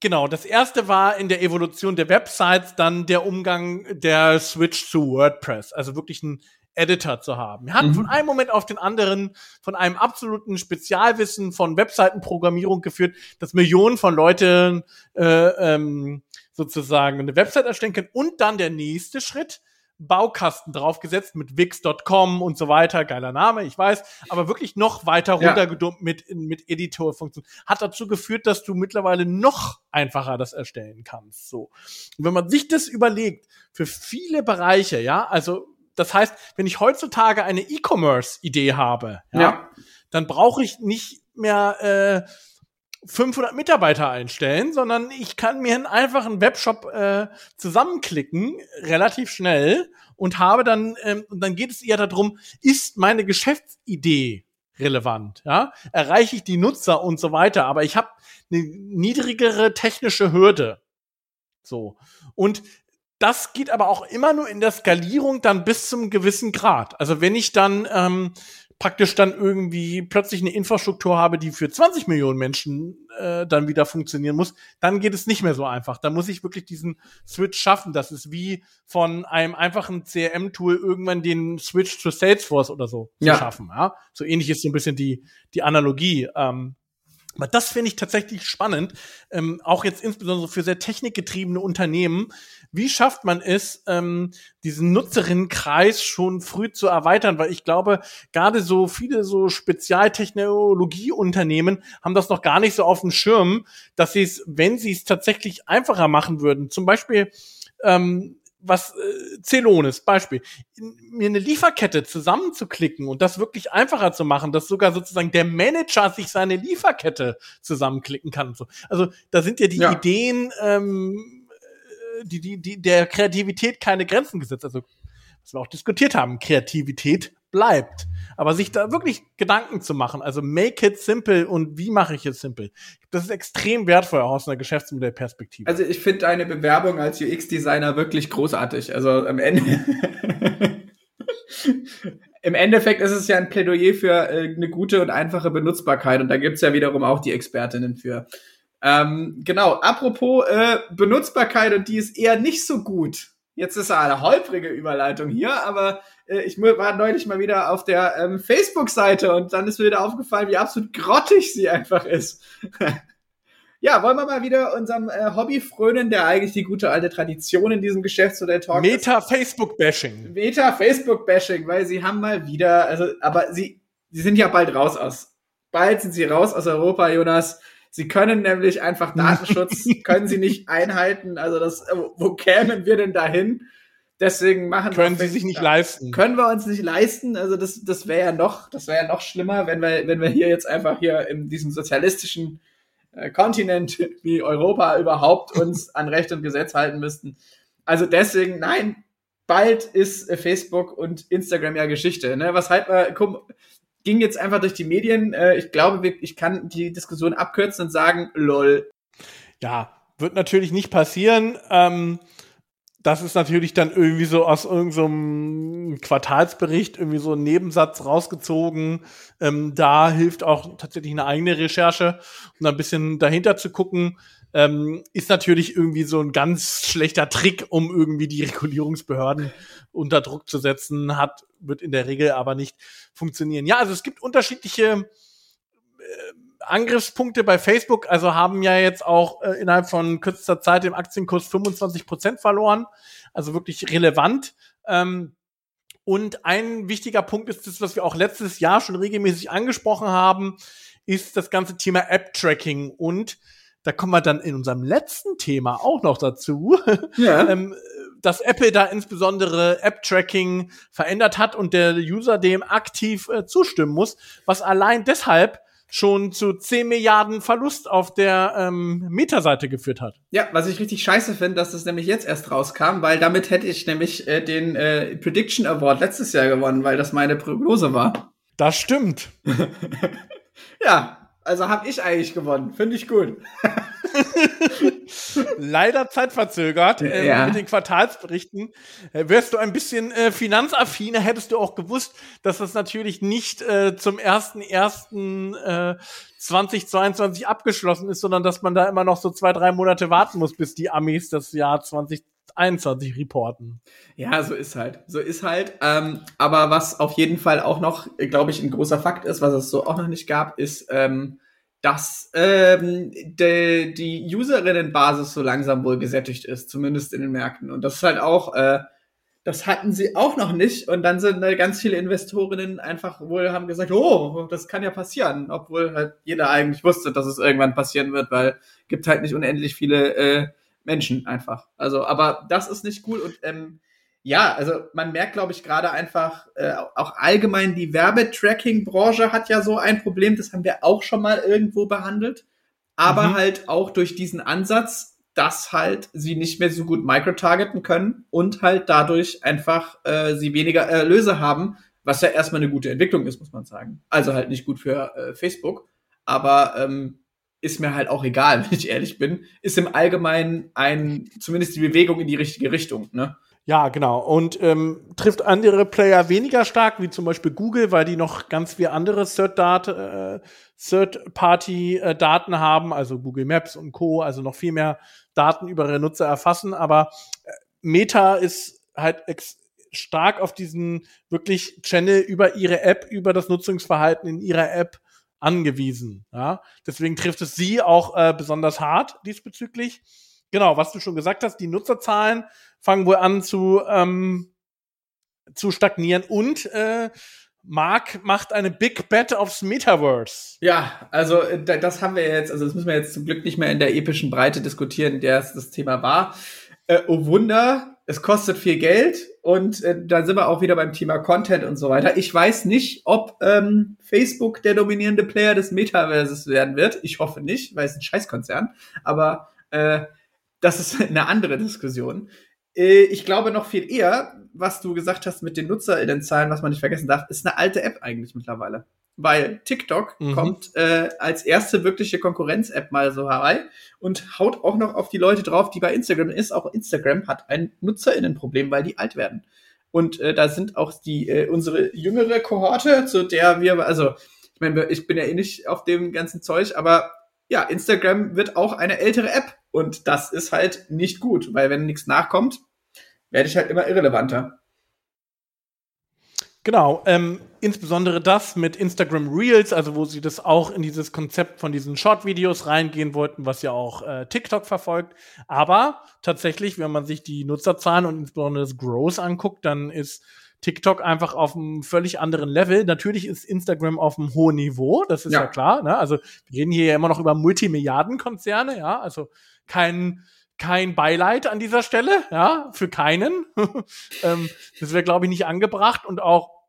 genau, das erste war in der Evolution der Websites dann der Umgang der Switch zu WordPress. Also wirklich ein Editor zu haben. Wir hatten mhm. von einem Moment auf den anderen von einem absoluten Spezialwissen von Webseitenprogrammierung geführt, dass Millionen von Leuten äh, ähm, sozusagen eine Website erstellen können. Und dann der nächste Schritt, Baukasten draufgesetzt mit Wix.com und so weiter. Geiler Name, ich weiß. Aber wirklich noch weiter runtergedummt ja. mit, mit Editorfunktion. Hat dazu geführt, dass du mittlerweile noch einfacher das erstellen kannst. So. Und wenn man sich das überlegt, für viele Bereiche, ja, also das heißt, wenn ich heutzutage eine E-Commerce-Idee habe, ja, ja. dann brauche ich nicht mehr äh, 500 Mitarbeiter einstellen, sondern ich kann mir einen einfachen Webshop äh, zusammenklicken, relativ schnell, und habe dann, ähm, und dann geht es eher darum, ist meine Geschäftsidee relevant, ja? Erreiche ich die Nutzer und so weiter, aber ich habe eine niedrigere technische Hürde. So. Und das geht aber auch immer nur in der Skalierung dann bis zum gewissen Grad. Also wenn ich dann ähm, praktisch dann irgendwie plötzlich eine Infrastruktur habe, die für 20 Millionen Menschen äh, dann wieder funktionieren muss, dann geht es nicht mehr so einfach. Da muss ich wirklich diesen Switch schaffen. Das ist wie von einem einfachen CRM-Tool irgendwann den Switch zu Salesforce oder so ja. zu schaffen. Ja? So ähnlich ist so ein bisschen die, die Analogie. Ähm, aber das finde ich tatsächlich spannend, ähm, auch jetzt insbesondere für sehr technikgetriebene Unternehmen. Wie schafft man es, ähm, diesen Nutzerinnenkreis schon früh zu erweitern? Weil ich glaube, gerade so viele so Spezialtechnologieunternehmen haben das noch gar nicht so auf dem Schirm, dass sie es, wenn sie es tatsächlich einfacher machen würden, zum Beispiel ähm, was äh, Celonis, Beispiel, mir eine Lieferkette zusammenzuklicken und das wirklich einfacher zu machen, dass sogar sozusagen der Manager sich seine Lieferkette zusammenklicken kann und so. Also da sind ja die ja. Ideen, ähm, äh, die, die, die der Kreativität keine Grenzen gesetzt. Also was wir auch diskutiert haben, Kreativität bleibt. Aber sich da wirklich Gedanken zu machen, also make it simple und wie mache ich es simple, das ist extrem wertvoll aus einer Geschäftsmodellperspektive. Also ich finde deine Bewerbung als UX-Designer wirklich großartig. Also am Ende. <laughs> Im Endeffekt ist es ja ein Plädoyer für äh, eine gute und einfache Benutzbarkeit und da gibt's ja wiederum auch die Expertinnen für. Ähm, genau, apropos äh, Benutzbarkeit und die ist eher nicht so gut. Jetzt ist eine holprige Überleitung hier, aber äh, ich war neulich mal wieder auf der ähm, Facebook-Seite und dann ist mir wieder aufgefallen, wie absolut grottig sie einfach ist. <laughs> ja, wollen wir mal wieder unserem äh, Hobby frönen, der eigentlich die gute alte Tradition in diesem Geschäftsmodell Talk Meta-Facebook-Bashing. Meta-Facebook-Bashing, weil sie haben mal wieder, also, aber sie, sie sind ja bald raus aus, bald sind sie raus aus Europa, Jonas. Sie können nämlich einfach Datenschutz, können sie nicht <laughs> einhalten. Also das, wo kämen wir denn dahin? Deswegen machen können sie sich nicht leisten. Können wir uns nicht leisten. Also das, das wäre ja noch, das wäre ja noch schlimmer, wenn wir, wenn wir hier jetzt einfach hier in diesem sozialistischen äh, Kontinent wie Europa überhaupt uns an Recht und Gesetz halten müssten. Also deswegen, nein, bald ist äh, Facebook und Instagram ja Geschichte. Ne? Was halt mal, ging jetzt einfach durch die Medien. Äh, ich glaube, ich kann die Diskussion abkürzen und sagen, lol. Ja, wird natürlich nicht passieren. Ähm das ist natürlich dann irgendwie so aus irgendeinem so Quartalsbericht irgendwie so ein Nebensatz rausgezogen. Ähm, da hilft auch tatsächlich eine eigene Recherche, um da ein bisschen dahinter zu gucken. Ähm, ist natürlich irgendwie so ein ganz schlechter Trick, um irgendwie die Regulierungsbehörden unter Druck zu setzen, hat, wird in der Regel aber nicht funktionieren. Ja, also es gibt unterschiedliche äh, Angriffspunkte bei Facebook, also haben ja jetzt auch äh, innerhalb von kürzester Zeit im Aktienkurs 25 Prozent verloren, also wirklich relevant. Ähm, und ein wichtiger Punkt ist das, was wir auch letztes Jahr schon regelmäßig angesprochen haben, ist das ganze Thema App-Tracking. Und da kommen wir dann in unserem letzten Thema auch noch dazu, <laughs> ja. ähm, dass Apple da insbesondere App-Tracking verändert hat und der User dem aktiv äh, zustimmen muss, was allein deshalb schon zu 10 Milliarden Verlust auf der ähm, Meta-Seite geführt hat. Ja, was ich richtig scheiße finde, dass das nämlich jetzt erst rauskam, weil damit hätte ich nämlich äh, den äh, Prediction Award letztes Jahr gewonnen, weil das meine Prognose war. Das stimmt. <laughs> ja, also habe ich eigentlich gewonnen. Finde ich gut. <laughs> Leider zeitverzögert äh, ja. mit den Quartalsberichten. Äh, wärst du ein bisschen äh, finanzaffiner, hättest du auch gewusst, dass das natürlich nicht äh, zum 1.1.2022 äh, abgeschlossen ist, sondern dass man da immer noch so zwei, drei Monate warten muss, bis die Amis das Jahr 2021 reporten. Ja, so ist halt. So ist halt. Ähm, aber was auf jeden Fall auch noch, glaube ich, ein großer Fakt ist, was es so auch noch nicht gab, ist, ähm, dass ähm, de, die Userinnenbasis so langsam wohl gesättigt ist, zumindest in den Märkten. Und das ist halt auch, äh, das hatten sie auch noch nicht. Und dann sind äh, ganz viele Investorinnen einfach wohl haben gesagt, oh, das kann ja passieren, obwohl halt jeder eigentlich wusste, dass es irgendwann passieren wird, weil gibt halt nicht unendlich viele äh, Menschen einfach. Also, aber das ist nicht cool und ähm, ja, also man merkt, glaube ich, gerade einfach, äh, auch allgemein die Werbetracking-Branche hat ja so ein Problem, das haben wir auch schon mal irgendwo behandelt, aber mhm. halt auch durch diesen Ansatz, dass halt sie nicht mehr so gut microtargeten können und halt dadurch einfach äh, sie weniger Erlöse haben, was ja erstmal eine gute Entwicklung ist, muss man sagen. Also halt nicht gut für äh, Facebook, aber ähm, ist mir halt auch egal, <laughs> wenn ich ehrlich bin, ist im Allgemeinen ein, zumindest die Bewegung in die richtige Richtung, ne? Ja, genau. Und ähm, trifft andere Player weniger stark, wie zum Beispiel Google, weil die noch ganz wie andere Third-Party-Daten äh, Third haben, also Google Maps und Co., also noch viel mehr Daten über ihre Nutzer erfassen. Aber äh, Meta ist halt stark auf diesen wirklich Channel über ihre App, über das Nutzungsverhalten in ihrer App angewiesen. Ja? Deswegen trifft es sie auch äh, besonders hart diesbezüglich. Genau, was du schon gesagt hast, die Nutzerzahlen fangen wohl an zu, ähm, zu stagnieren und äh, Mark macht eine Big Bet aufs Metaverse. Ja, also äh, das haben wir jetzt, also das müssen wir jetzt zum Glück nicht mehr in der epischen Breite diskutieren, der das Thema war. Äh, oh Wunder, es kostet viel Geld und äh, da sind wir auch wieder beim Thema Content und so weiter. Ich weiß nicht, ob ähm, Facebook der dominierende Player des Metaverses werden wird. Ich hoffe nicht, weil es ein Scheißkonzern. Aber äh, das ist <laughs> eine andere Diskussion. Äh, ich glaube noch viel eher, was du gesagt hast mit den Nutzerinnenzahlen, was man nicht vergessen darf, ist eine alte App eigentlich mittlerweile weil TikTok mhm. kommt äh, als erste wirkliche Konkurrenz-App mal so herein und haut auch noch auf die Leute drauf, die bei Instagram ist. Auch Instagram hat ein Nutzerinnenproblem, weil die alt werden. Und äh, da sind auch die äh, unsere jüngere Kohorte, zu der wir, also ich meine, ich bin ja eh nicht auf dem ganzen Zeug, aber ja, Instagram wird auch eine ältere App und das ist halt nicht gut, weil wenn nichts nachkommt, werde ich halt immer irrelevanter. Genau, ähm, insbesondere das mit Instagram Reels, also wo sie das auch in dieses Konzept von diesen Short-Videos reingehen wollten, was ja auch äh, TikTok verfolgt. Aber tatsächlich, wenn man sich die Nutzerzahlen und insbesondere das Growth anguckt, dann ist TikTok einfach auf einem völlig anderen Level. Natürlich ist Instagram auf einem hohen Niveau, das ist ja, ja klar. Ne? Also wir reden hier ja immer noch über Multimilliardenkonzerne, ja, also kein kein Beileid an dieser Stelle, ja, für keinen. <laughs> ähm, das wäre, glaube ich, nicht angebracht und auch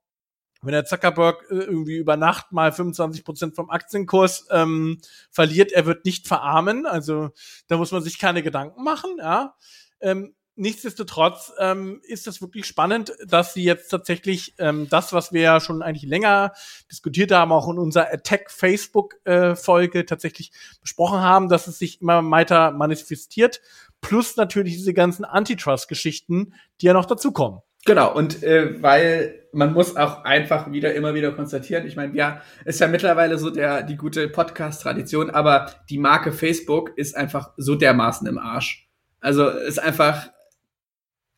wenn der Zuckerberg äh, irgendwie über Nacht mal 25 Prozent vom Aktienkurs ähm, verliert, er wird nicht verarmen. Also da muss man sich keine Gedanken machen. Ja. Ähm, nichtsdestotrotz ähm, ist es wirklich spannend, dass sie jetzt tatsächlich ähm, das, was wir ja schon eigentlich länger diskutiert haben, auch in unserer Attack Facebook äh, Folge tatsächlich besprochen haben, dass es sich immer weiter manifestiert. Plus natürlich diese ganzen Antitrust-Geschichten, die ja noch dazukommen. Genau, und äh, weil man muss auch einfach wieder immer wieder konstatieren, ich meine, ja, ist ja mittlerweile so der die gute Podcast-Tradition, aber die Marke Facebook ist einfach so dermaßen im Arsch. Also ist einfach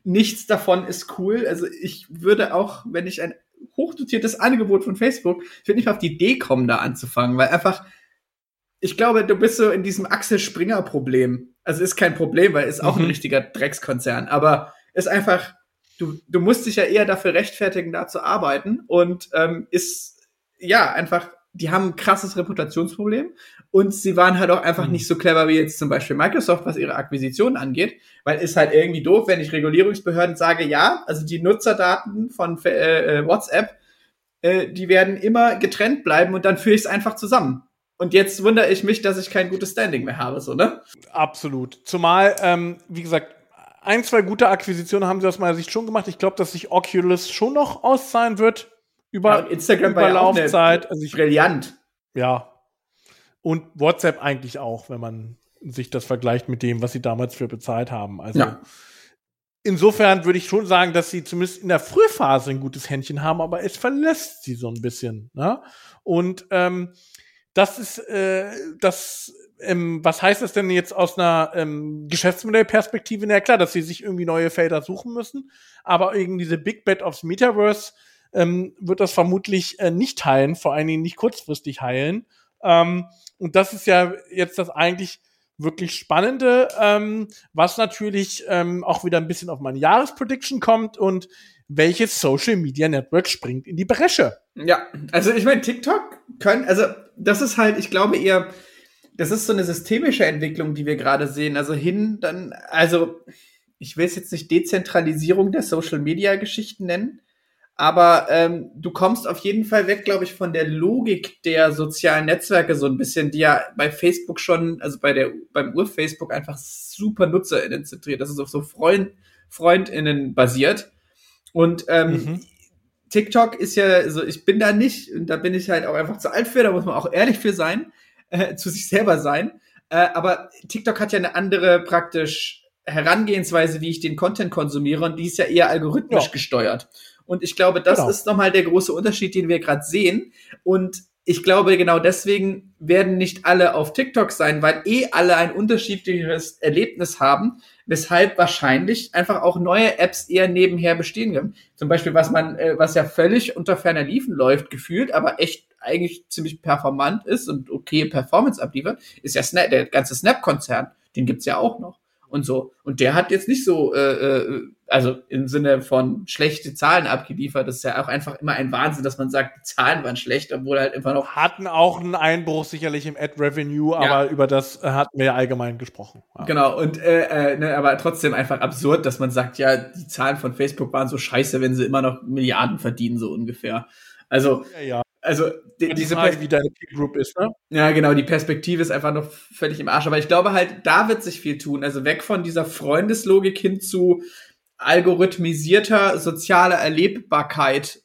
nichts davon ist cool. Also ich würde auch, wenn ich ein hochdotiertes Angebot von Facebook, ich würde nicht auf die Idee kommen, da anzufangen, weil einfach, ich glaube, du bist so in diesem Axel Springer Problem. Also ist kein Problem, weil ist auch mhm. ein richtiger Dreckskonzern, aber ist einfach, du, du musst dich ja eher dafür rechtfertigen, da zu arbeiten und ähm, ist ja einfach die haben ein krasses Reputationsproblem und sie waren halt auch einfach mhm. nicht so clever wie jetzt zum Beispiel Microsoft, was ihre Akquisitionen angeht, weil ist halt irgendwie doof, wenn ich Regulierungsbehörden sage, ja, also die Nutzerdaten von äh, äh, WhatsApp, äh, die werden immer getrennt bleiben und dann führe ich es einfach zusammen. Und jetzt wundere ich mich, dass ich kein gutes Standing mehr habe, so, ne? Absolut. Zumal, ähm, wie gesagt, ein, zwei gute Akquisitionen haben sie aus meiner Sicht schon gemacht. Ich glaube, dass sich Oculus schon noch auszahlen wird über, ja, Instagram über Laufzeit. Also ich, brillant. Ja. Und WhatsApp eigentlich auch, wenn man sich das vergleicht mit dem, was sie damals für bezahlt haben. Also ja. insofern würde ich schon sagen, dass sie zumindest in der Frühphase ein gutes Händchen haben, aber es verlässt sie so ein bisschen. Ne? Und ähm, das ist äh, das ähm, was heißt das denn jetzt aus einer ähm, Geschäftsmodellperspektive? Na klar, dass sie sich irgendwie neue Felder suchen müssen, aber irgendwie diese Big Bet aufs Metaverse ähm, wird das vermutlich äh, nicht heilen, vor allen Dingen nicht kurzfristig heilen. Ähm, und das ist ja jetzt das eigentlich wirklich Spannende, ähm, was natürlich ähm, auch wieder ein bisschen auf meine Jahresprediction kommt und welches Social Media Network springt in die Bresche. Ja, also ich meine, TikTok können, also das ist halt, ich glaube eher, das ist so eine systemische Entwicklung, die wir gerade sehen. Also hin, dann, also ich will es jetzt nicht Dezentralisierung der Social Media Geschichten nennen, aber ähm, du kommst auf jeden Fall weg, glaube ich, von der Logik der sozialen Netzwerke so ein bisschen, die ja bei Facebook schon, also bei der beim Ur-Facebook einfach super NutzerInnen zentriert. Das ist auf so Freund, FreundInnen basiert. Und ähm, mhm. TikTok ist ja, also ich bin da nicht, und da bin ich halt auch einfach zu alt für, da muss man auch ehrlich für sein, äh, zu sich selber sein. Äh, aber TikTok hat ja eine andere praktisch Herangehensweise, wie ich den Content konsumiere, und die ist ja eher algorithmisch Ja. gesteuert. Und ich glaube, das Genau. ist nochmal der große Unterschied, den wir gerade sehen. Und ich glaube, genau deswegen werden nicht alle auf TikTok sein, weil eh alle ein unterschiedliches Erlebnis haben, weshalb wahrscheinlich einfach auch neue Apps eher nebenher bestehen können. Zum Beispiel, was man, äh, was ja völlig unter ferner Liefen läuft, gefühlt, aber echt eigentlich ziemlich performant ist und okay Performance abliefert, ist ja Snap, der ganze Snap-Konzern. Den gibt's ja auch noch. Und so. Und der hat jetzt nicht so, äh, äh, also im Sinne von schlechte Zahlen abgeliefert. Das ist ja auch einfach immer ein Wahnsinn, dass man sagt, die Zahlen waren schlecht, obwohl halt immer noch Hatten auch einen Einbruch sicherlich im Ad-Revenue, aber über das äh, hatten wir ja allgemein gesprochen. Ja. Genau, und äh, äh, ne, aber trotzdem einfach absurd, dass man sagt, ja, die Zahlen von Facebook waren so scheiße, wenn sie immer noch Milliarden verdienen, so ungefähr. Also, Ja, ja. Also die, Die diese Frage, wie deine Peer Group ist, ne? Ja, genau, die Perspektive ist einfach noch völlig im Arsch. Aber ich glaube halt, da wird sich viel tun. Also weg von dieser Freundeslogik hin zu algorithmisierter sozialer Erlebbarkeit.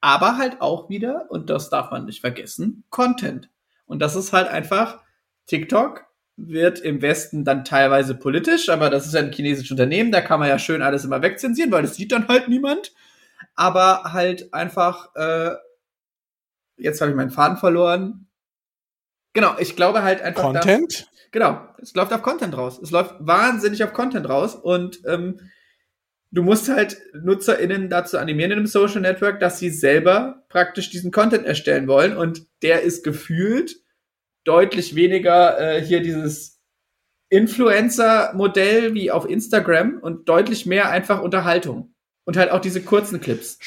Aber halt auch wieder, und das darf man nicht vergessen, Content. Und das ist halt einfach, TikTok wird im Westen dann teilweise politisch, aber das ist ja ein chinesisches Unternehmen, da kann man ja schön alles immer wegzensieren, weil das sieht dann halt niemand. Aber halt einfach, äh, jetzt habe ich meinen Faden verloren. Genau, ich glaube halt einfach. Content? Genau, es läuft auf Content raus. Es läuft wahnsinnig auf Content raus und ähm, du musst halt NutzerInnen dazu animieren in einem Social Network, dass sie selber praktisch diesen Content erstellen wollen und der ist gefühlt deutlich weniger äh, hier dieses Influencer-Modell wie auf Instagram und deutlich mehr einfach Unterhaltung. Und halt auch diese kurzen Clips.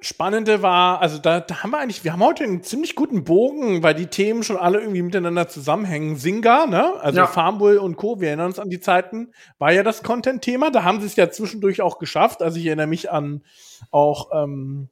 Spannende war, also da, da haben wir eigentlich, wir haben heute einen ziemlich guten Bogen, weil die Themen schon alle irgendwie miteinander zusammenhängen. Singa, ne? Also Ja. Farmbull und Co., wir erinnern uns an die Zeiten, war ja das Content-Thema. Da haben sie es ja zwischendurch auch geschafft. Also ich erinnere mich an auch ähm,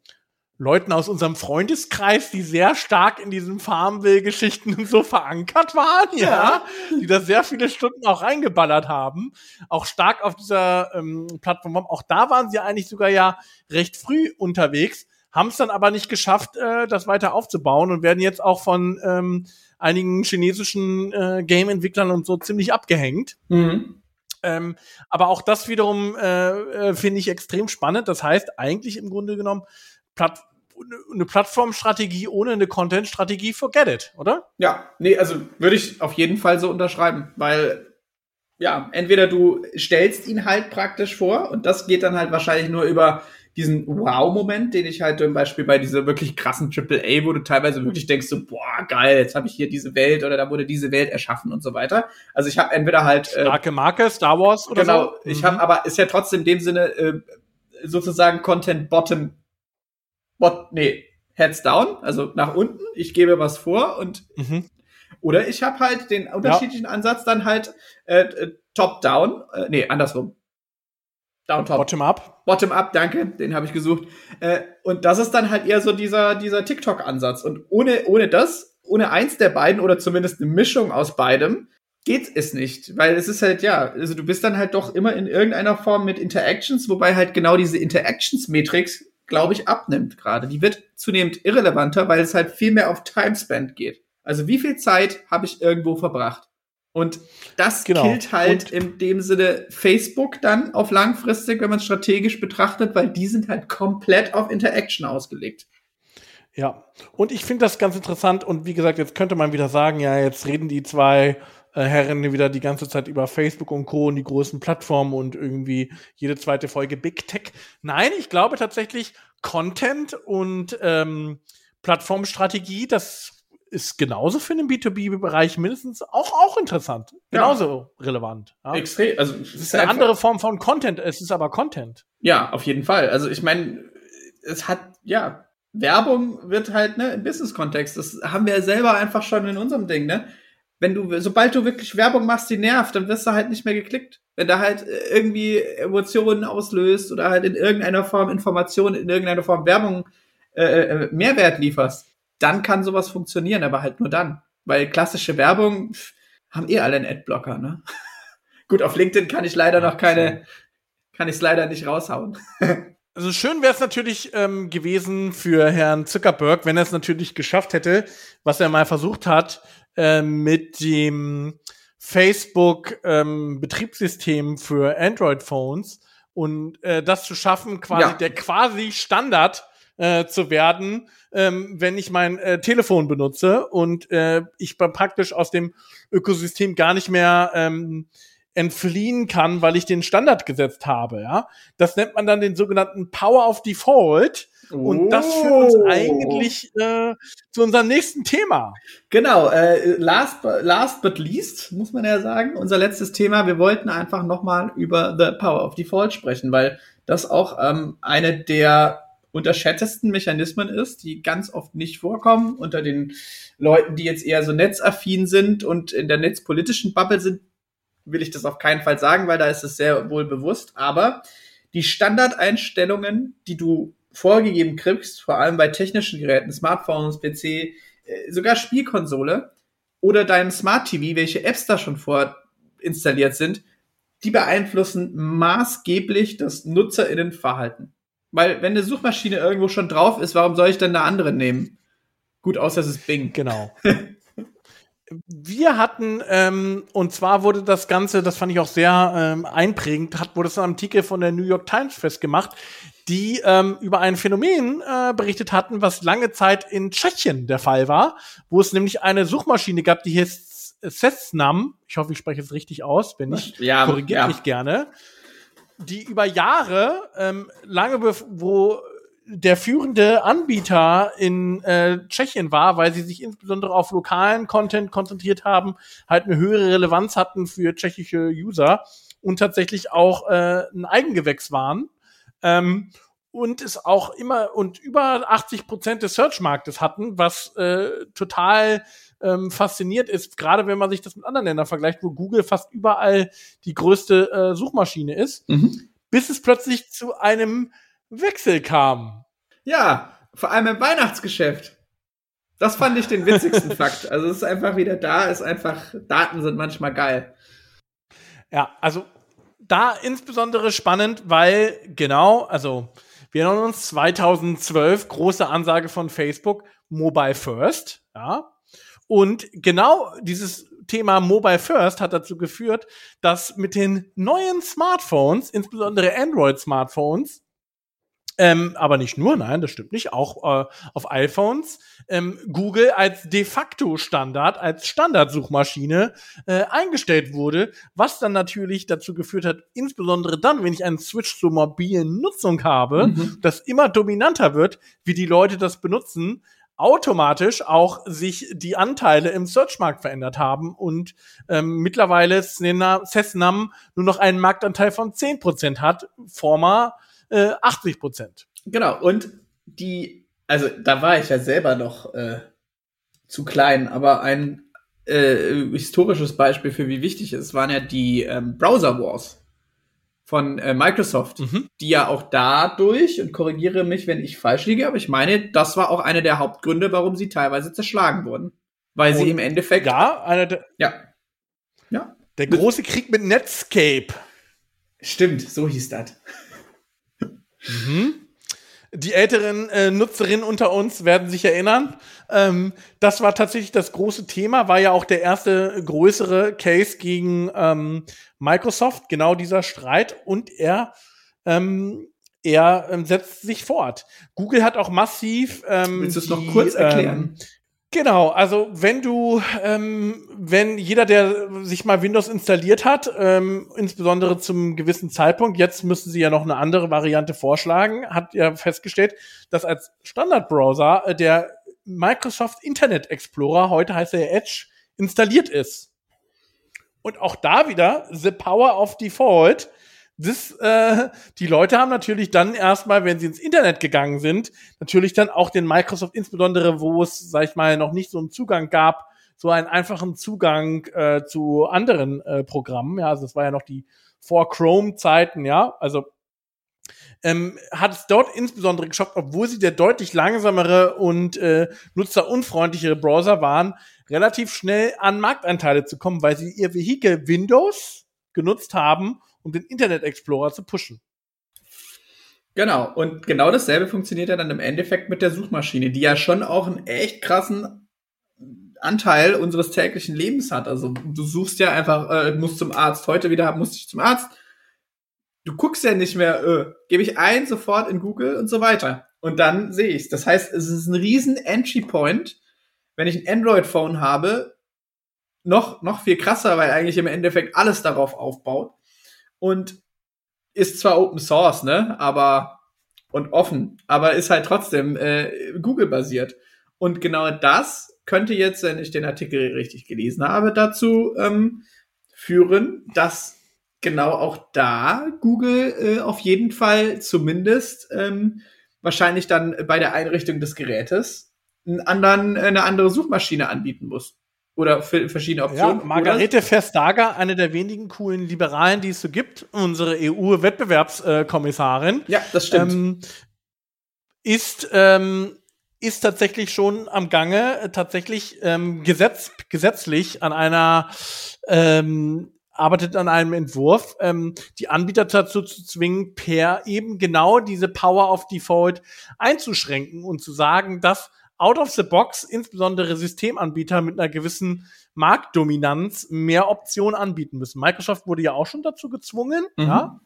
Leuten aus unserem Freundeskreis, die sehr stark in diesen Farmville-Geschichten und so verankert waren, ja, die da sehr viele Stunden auch reingeballert haben, auch stark auf dieser ähm, Plattform. Auch da waren sie eigentlich sogar ja recht früh unterwegs, haben es dann aber nicht geschafft, äh, das weiter aufzubauen und werden jetzt auch von ähm, einigen chinesischen äh, Game-Entwicklern und so ziemlich abgehängt. Mhm. Ähm, aber auch das wiederum äh, äh, finde ich extrem spannend. Das heißt, eigentlich im Grunde genommen Platt eine Plattformstrategie ohne eine Content-Strategie, forget it, oder? Ja, nee, also würde ich auf jeden Fall so unterschreiben, weil ja, entweder du stellst ihn halt praktisch vor und das geht dann halt wahrscheinlich nur über diesen Wow-Moment, den ich halt zum Beispiel bei dieser wirklich krassen AAA, wo du teilweise wirklich denkst so, boah, geil, jetzt habe ich hier diese Welt oder da wurde diese Welt erschaffen und so weiter. Also ich habe entweder halt äh, Starke Marke, Star Wars oder genau, so. ich Mhm. habe aber ist ja trotzdem in dem Sinne äh, sozusagen Content Bottom, bot, nee, Heads down, also nach unten. Ich gebe was vor und Mhm. oder ich habe halt den unterschiedlichen Ansatz dann halt äh, äh, top down, äh, nee andersrum. Down top. Bottom up. Bottom up, danke, den habe ich gesucht. Äh, und das ist dann halt eher so dieser, dieser TikTok-Ansatz. Und ohne, ohne das, ohne eins der beiden oder zumindest eine Mischung aus beidem, geht es nicht. Weil es ist halt, ja, also du bist dann halt doch immer in irgendeiner Form mit Interactions, wobei halt genau diese Interactions-Matrix, glaube ich, abnimmt gerade. Die wird zunehmend irrelevanter, weil es halt viel mehr auf Timespend geht. Also wie viel Zeit habe ich irgendwo verbracht? Und das Genau. killt halt Und- in dem Sinne Facebook dann auf langfristig, wenn man es strategisch betrachtet, weil die sind halt komplett auf Interaction ausgelegt. Ja, und ich finde das ganz interessant und wie gesagt, jetzt könnte man wieder sagen, ja, jetzt reden die zwei äh, Herren wieder die ganze Zeit über Facebook und Co. und die großen Plattformen und irgendwie jede zweite Folge Big Tech. Nein, ich glaube tatsächlich Content und ähm, Plattformstrategie, das ist genauso für den B2B-Bereich mindestens auch, auch interessant. Ja. Genauso relevant. Ja. Extrem, also es ist eine andere Form von Content, es ist aber Content. Ja, auf jeden Fall. Also ich meine, es hat, ja, Werbung wird halt, ne, im Business-Kontext. Das haben wir ja selber einfach schon in unserem Ding, ne? Wenn du, sobald du wirklich Werbung machst, die nervt, dann wirst du halt nicht mehr geklickt. Wenn da halt äh, irgendwie Emotionen auslöst oder halt in irgendeiner Form Informationen, in irgendeiner Form Werbung äh, äh, Mehrwert lieferst, dann kann sowas funktionieren, aber halt nur dann. Weil klassische Werbung pff, haben eh alle einen Adblocker, ne? <laughs> Gut, auf LinkedIn kann ich leider noch keine, kann ich es leider nicht raushauen. <laughs> Also schön wäre es natürlich ähm, gewesen für Herrn Zuckerberg, wenn er es natürlich geschafft hätte, was er mal versucht hat, äh, mit dem Facebook ähm, Betriebssystem für Android-Phones und äh, das zu schaffen, quasi ja. der quasi Standard äh, zu werden, ähm, wenn ich mein äh, Telefon benutze und äh, ich praktisch aus dem Ökosystem gar nicht mehr ähm, entfliehen kann, weil ich den Standard gesetzt habe. Ja, das nennt man dann den sogenannten Power of Default. Und das führt uns eigentlich äh, zu unserem nächsten Thema. Genau, äh, last, last but least, muss man ja sagen, unser letztes Thema. Wir wollten einfach nochmal über The Power of Default sprechen, weil das auch ähm, eine der unterschätztesten Mechanismen ist, die ganz oft nicht vorkommen unter den Leuten, die jetzt eher so netzaffin sind und in der netzpolitischen Bubble sind, will ich das auf keinen Fall sagen, weil da ist es sehr wohl bewusst. Aber die Standardeinstellungen, die du vorgegeben kriegst, vor allem bei technischen Geräten, Smartphones, PC, äh, sogar Spielkonsole oder deinem Smart TV, welche Apps da schon vorinstalliert sind, die beeinflussen maßgeblich das NutzerInnenverhalten. Weil wenn eine Suchmaschine irgendwo schon drauf ist, warum soll ich denn eine andere nehmen? Gut, außer es ist Bing. Genau. <laughs> wir hatten, ähm, und zwar wurde das Ganze, das fand ich auch sehr ähm, einprägend, hat, wurde es ein Artikel von der New York Times festgemacht, die ähm, über ein Phänomen äh, berichtet hatten, was lange Zeit in Tschechien der Fall war, wo es nämlich eine Suchmaschine gab, die hieß Sesnam. Ich hoffe, ich spreche es richtig aus. Wenn nicht, ja, korrigiert ja. mich gerne. Die über Jahre, ähm, lange wo der führende Anbieter in äh, Tschechien war, weil sie sich insbesondere auf lokalen Content konzentriert haben, halt eine höhere Relevanz hatten für tschechische User und tatsächlich auch äh, ein Eigengewächs waren. Ähm, und es auch immer und über 80 Prozent des Search-Marktes hatten, was äh, total ähm, fasziniert ist, gerade wenn man sich das mit anderen Ländern vergleicht, wo Google fast überall die größte äh, Suchmaschine ist, mhm. bis es plötzlich zu einem Wechsel kam. Ja, vor allem im Weihnachtsgeschäft. Das fand ich den witzigsten <laughs> Fakt. Also es ist einfach wieder da, ist einfach, Daten sind manchmal geil. Ja, also da insbesondere spannend, weil genau, also wir erinnern uns 2012 große Ansage von Facebook Mobile First, ja. Und genau dieses Thema Mobile First hat dazu geführt, dass mit den neuen Smartphones, insbesondere Android Smartphones, ähm, aber nicht nur, nein, das stimmt nicht, auch äh, auf iPhones, ähm, Google als de facto Standard, als Standardsuchmaschine äh, eingestellt wurde, was dann natürlich dazu geführt hat, insbesondere dann, wenn ich einen Switch zur mobilen Nutzung habe, mhm. das immer dominanter wird, wie die Leute das benutzen, automatisch auch sich die Anteile im Searchmarkt verändert haben und ähm, mittlerweile Cessnam nur noch einen Marktanteil von 10% hat, former äh, 80 Prozent. Genau, und die, also da war ich ja selber noch äh, zu klein, aber ein äh, historisches Beispiel für wie wichtig es waren ja die ähm, Browser Wars von äh, Microsoft, mhm. die ja auch dadurch, und korrigiere mich, wenn ich falsch liege, aber ich meine, das war auch einer der Hauptgründe, warum sie teilweise zerschlagen wurden. Weil und sie im Endeffekt. Ja, einer der. Ja. Ja. Der große Krieg mit Netscape. Stimmt, so hieß das. Mhm. Die älteren äh, Nutzerinnen unter uns werden sich erinnern. Ähm, das war tatsächlich das große Thema, war ja auch der erste größere Case gegen ähm, Microsoft, genau dieser Streit. Und er, ähm, er ähm, setzt sich fort. Google hat auch massiv. Ähm, Willst du es noch kurz erklären? Genau, also wenn du, ähm, wenn jeder, der sich mal Windows installiert hat, ähm, insbesondere zum gewissen Zeitpunkt, jetzt müssen sie ja noch eine andere Variante vorschlagen, hat ja festgestellt, dass als Standardbrowser äh, der Microsoft Internet Explorer, heute heißt er Edge, installiert ist. Und auch da wieder the power of default das, äh, die Leute haben natürlich dann erstmal, wenn sie ins Internet gegangen sind, natürlich dann auch den Microsoft, insbesondere wo es, sag ich mal, noch nicht so einen Zugang gab, so einen einfachen Zugang äh, zu anderen äh, Programmen. Ja, also das war ja noch die vor Chrome-Zeiten, ja. Also ähm, hat es dort insbesondere geschafft, obwohl sie der deutlich langsamere und äh, nutzerunfreundlichere Browser waren, relativ schnell an Marktanteile zu kommen, weil sie ihr Vehikel Windows genutzt haben, um den Internet Explorer zu pushen. Genau, und genau dasselbe funktioniert ja dann im Endeffekt mit der Suchmaschine, die ja schon auch einen echt krassen Anteil unseres täglichen Lebens hat. Also du suchst ja einfach, äh, musst zum Arzt, heute wieder musste ich zum Arzt. Du guckst ja nicht mehr, äh, gebe ich ein, sofort in Google und so weiter. Und dann sehe ich's. Das heißt, es ist ein riesen Entry Point, wenn ich ein Android-Phone habe, noch, noch viel krasser, weil eigentlich im Endeffekt alles darauf aufbaut. Und ist zwar Open Source, ne, aber und offen, aber ist halt trotzdem äh, Google-basiert. Und genau das könnte jetzt, wenn ich den Artikel richtig gelesen habe, dazu ähm, führen, dass genau auch da Google äh, auf jeden Fall zumindest ähm, wahrscheinlich dann bei der Einrichtung des Gerätes einen anderen, eine andere Suchmaschine anbieten muss. Oder verschiedene Optionen. Ja, Margarete Verstager, eine der wenigen coolen Liberalen, die es so gibt, unsere EU-Wettbewerbskommissarin. ja, das stimmt. Ähm, ist, ähm, ist tatsächlich schon am Gange, äh, tatsächlich ähm, gesetz, gesetzlich an einer ähm, arbeitet an einem Entwurf, ähm, die Anbieter dazu zu zwingen, per eben genau diese Power of Default einzuschränken und zu sagen, dass out of the box insbesondere Systemanbieter mit einer gewissen Marktdominanz mehr Optionen anbieten müssen. Microsoft wurde ja auch schon dazu gezwungen, Mhm. ja,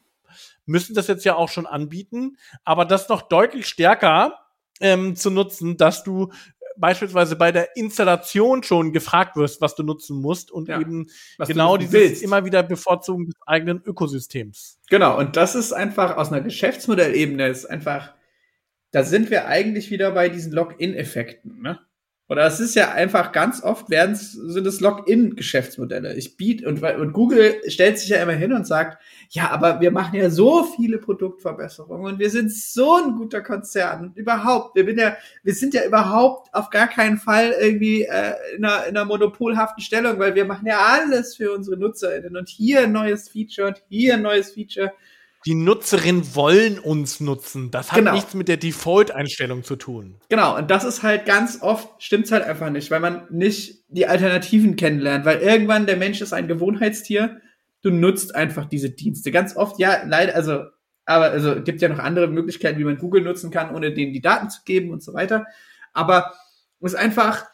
müssen das jetzt ja auch schon anbieten, aber das noch deutlich stärker ähm, zu nutzen, dass du beispielsweise bei der Installation schon gefragt wirst, was du nutzen musst und Ja, eben genau dieses willst. immer wieder Bevorzugen des eigenen Ökosystems. Genau, und das ist einfach aus einer Geschäftsmodellebene ist einfach, da sind wir eigentlich wieder bei diesen Login-Effekten, ne? Oder es ist ja einfach ganz oft werden sind es Login-Geschäftsmodelle. Ich biete und, und Google stellt sich ja immer hin und sagt, ja, aber wir machen ja so viele Produktverbesserungen und wir sind so ein guter Konzern und überhaupt, wir, bin ja, wir sind ja überhaupt auf gar keinen Fall irgendwie äh, in, einer, in einer monopolhaften Stellung, weil wir machen ja alles für unsere NutzerInnen und hier ein neues Feature und hier ein neues Feature. Die Nutzerinnen wollen uns nutzen. Das hat Genau. nichts mit der Default-Einstellung zu tun. Genau, und das ist halt ganz oft, stimmt's halt einfach nicht, weil man nicht die Alternativen kennenlernt, weil irgendwann der Mensch ist ein Gewohnheitstier, du nutzt einfach diese Dienste. Ganz oft, ja, leider, also, aber also gibt ja noch andere Möglichkeiten, wie man Google nutzen kann, ohne denen die Daten zu geben und so weiter. Aber es ist einfach,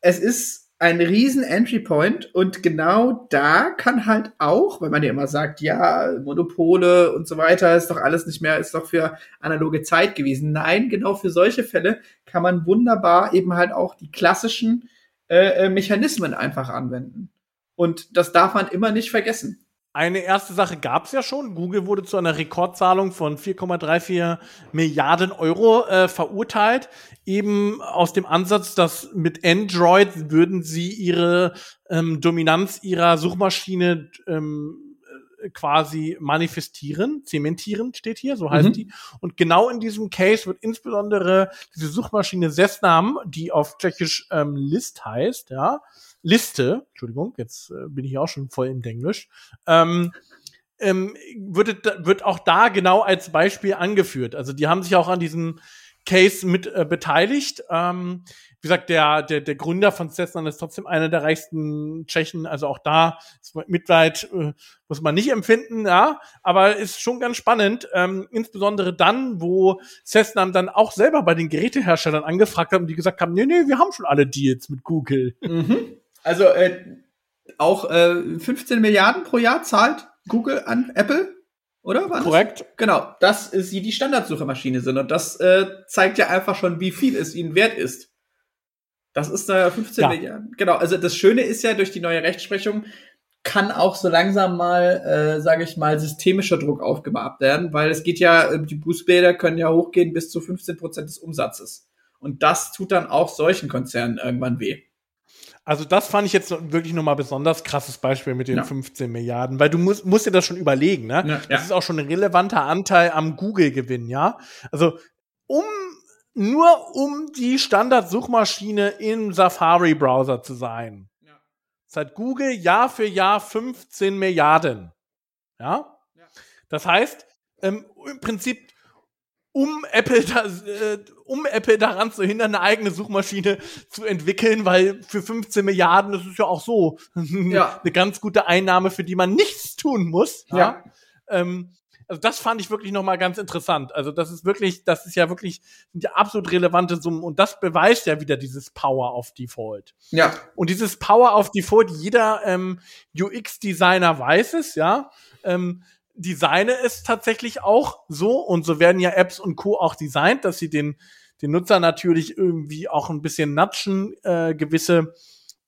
es ist ein riesen Entry Point und genau da kann halt auch, weil man ja immer sagt, ja, Monopole und so weiter ist doch alles nicht mehr, ist doch für analoge Zeit gewesen. Nein, genau für solche Fälle kann man wunderbar eben halt auch die klassischen äh, äh, Mechanismen einfach anwenden. Und das darf man immer nicht vergessen. Eine erste Sache gab es ja schon. Google wurde zu einer Rekordzahlung von 4,34 Milliarden Euro äh, verurteilt. Eben aus dem Ansatz, dass mit Android würden sie ihre ähm, Dominanz ihrer Suchmaschine ähm, äh, quasi manifestieren, zementieren, steht hier, so heißt Mhm. die. Und genau in diesem Case wird insbesondere diese Suchmaschine Sesnam, die auf Tschechisch ähm, List heißt, ja, Liste, Entschuldigung, jetzt äh, bin ich auch schon voll im Denglisch, ähm, ähm, wird, wird auch da genau als Beispiel angeführt. Also die haben sich auch an diesem Case mit äh, beteiligt. Ähm, wie gesagt, der, der, der Gründer von Cessna ist trotzdem einer der reichsten Tschechen. Also auch da ist Mitleid äh, muss man nicht empfinden, ja. Aber ist schon ganz spannend, ähm, insbesondere dann, wo Cessna dann auch selber bei den Geräteherstellern angefragt hat und die gesagt haben, nee, nee, wir haben schon alle Deals mit Google. Also äh, auch äh, 15 Milliarden pro Jahr zahlt Google an Apple, oder? War das? Korrekt. Genau, dass äh, sie die Standardsuchermaschine sind. Und das äh, zeigt ja einfach schon, wie viel es ihnen wert ist. Das ist da 15 Ja. Milliarden. Genau, also das Schöne ist ja, durch die neue Rechtsprechung kann auch so langsam mal, äh, sage ich mal, systemischer Druck aufgebaut werden, weil es geht ja, äh, die Bußgelder können ja hochgehen bis zu 15 Prozent des Umsatzes. Und das tut dann auch solchen Konzernen irgendwann weh. Also das fand ich jetzt wirklich nochmal besonders krasses Beispiel mit den Ja. 15 Milliarden, weil du musst, musst dir das schon überlegen, ne? Ja, das ist auch schon ein relevanter Anteil am Google-Gewinn, ja? Also um nur um die Standardsuchmaschine im Safari-Browser zu sein, Ja. zahlt Google Jahr für Jahr 15 Milliarden. Ja? Ja. Das heißt, ähm, im Prinzip, um Apple, da, äh, um Apple daran zu hindern, eine eigene Suchmaschine zu entwickeln, weil für 15 Milliarden, das ist ja auch so <laughs> Ja. eine ganz gute Einnahme, für die man nichts tun muss. Ja. Ja. Ähm, also das fand ich wirklich nochmal ganz interessant. Also das ist wirklich, das ist ja wirklich sind ja absolut relevante Summen und das beweist ja wieder dieses Power of Default. Ja. Und dieses Power of Default, jeder ähm, UX-Designer weiß es, ja. Ähm, designe es tatsächlich auch so und so werden ja Apps und Co. auch designt, dass sie den, den Nutzer natürlich irgendwie auch ein bisschen natschen, äh, gewisse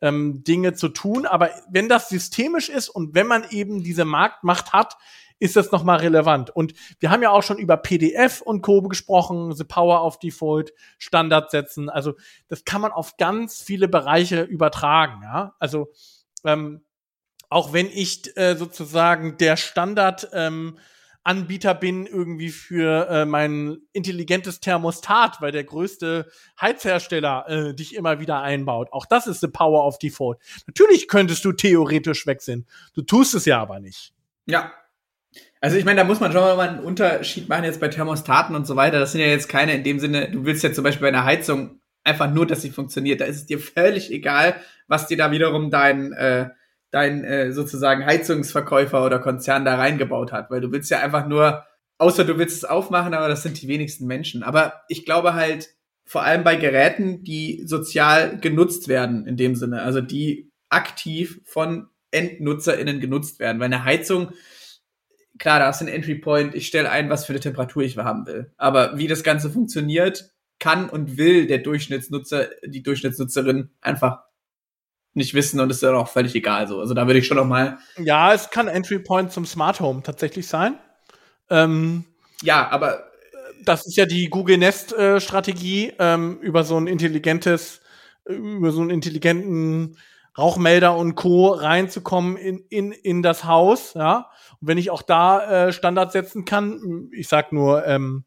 ähm, Dinge zu tun. Aber wenn das systemisch ist und wenn man eben diese Marktmacht hat, ist das nochmal relevant. Und wir haben ja auch schon über PDF und Co. gesprochen, The Power of Default, Standard setzen. Also das kann man auf ganz viele Bereiche übertragen. Ja? Also ähm, auch wenn ich äh, sozusagen der Standard ähm, Anbieter bin irgendwie für äh, mein intelligentes Thermostat, weil der größte Heizhersteller äh, dich immer wieder einbaut. Auch das ist the power of default. Natürlich könntest du theoretisch wechseln. Du tust es ja aber nicht. Ja. Also ich meine, da muss man schon mal einen Unterschied machen jetzt bei Thermostaten und so weiter. Das sind ja jetzt keine in dem Sinne, du willst ja zum Beispiel bei einer Heizung einfach nur, dass sie funktioniert. Da ist es dir völlig egal, was dir da wiederum dein äh, dein äh, sozusagen Heizungsverkäufer oder Konzern da reingebaut hat, weil du willst ja einfach nur, außer du willst es aufmachen, aber das sind die wenigsten Menschen. Aber ich glaube halt, vor allem bei Geräten, die sozial genutzt werden in dem Sinne, also die aktiv von EndnutzerInnen genutzt werden. Weil eine Heizung, klar, da ist ein Entry Point, ich stelle ein, was für eine Temperatur ich haben will. Aber wie das Ganze funktioniert, kann und will der Durchschnittsnutzer, die Durchschnittsnutzerin einfach nicht wissen und ist dann auch völlig egal so. Also da würde ich schon noch mal. Ja, es kann Entry Point zum Smart Home tatsächlich sein. Ähm, ja, aber das ist ja die Google Nest äh, Strategie ähm, über so ein intelligentes, über so einen intelligenten Rauchmelder und Co. reinzukommen in, in, in das Haus, ja. Und wenn ich auch da äh, Standards setzen kann, ich sag nur ähm,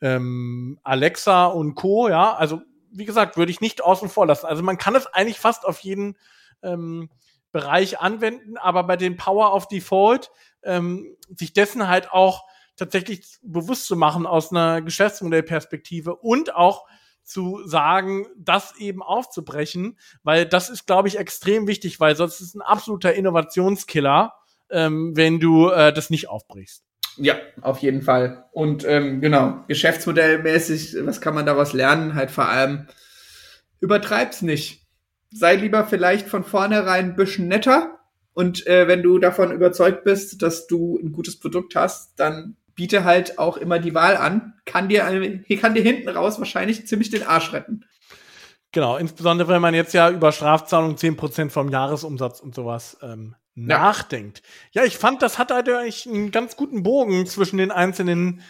ähm, Alexa und Co., ja, also wie gesagt, würde ich nicht außen vor lassen. Also man kann es eigentlich fast auf jeden ähm, Bereich anwenden, aber bei den Power of Default ähm, sich dessen halt auch tatsächlich bewusst zu machen aus einer Geschäftsmodellperspektive und auch zu sagen, das eben aufzubrechen, weil das ist, glaube ich, extrem wichtig, weil sonst ist es ein absoluter Innovationskiller, ähm, wenn du äh, das nicht aufbrichst. Ja, auf jeden Fall. Und ähm, genau, geschäftsmodellmäßig, was kann man daraus lernen? Halt vor allem, übertreib's nicht. Sei lieber vielleicht von vornherein ein bisschen netter. Und äh, wenn du davon überzeugt bist, dass du ein gutes Produkt hast, dann biete halt auch immer die Wahl an. Kann dir, hier kann dir hinten raus wahrscheinlich ziemlich den Arsch retten. Genau, insbesondere wenn man jetzt ja über Strafzahlung zehn Prozent vom Jahresumsatz und sowas ähm. Nachdenkt. Ja, ich fand, das hat halt eigentlich einen ganz guten Bogen zwischen den einzelnen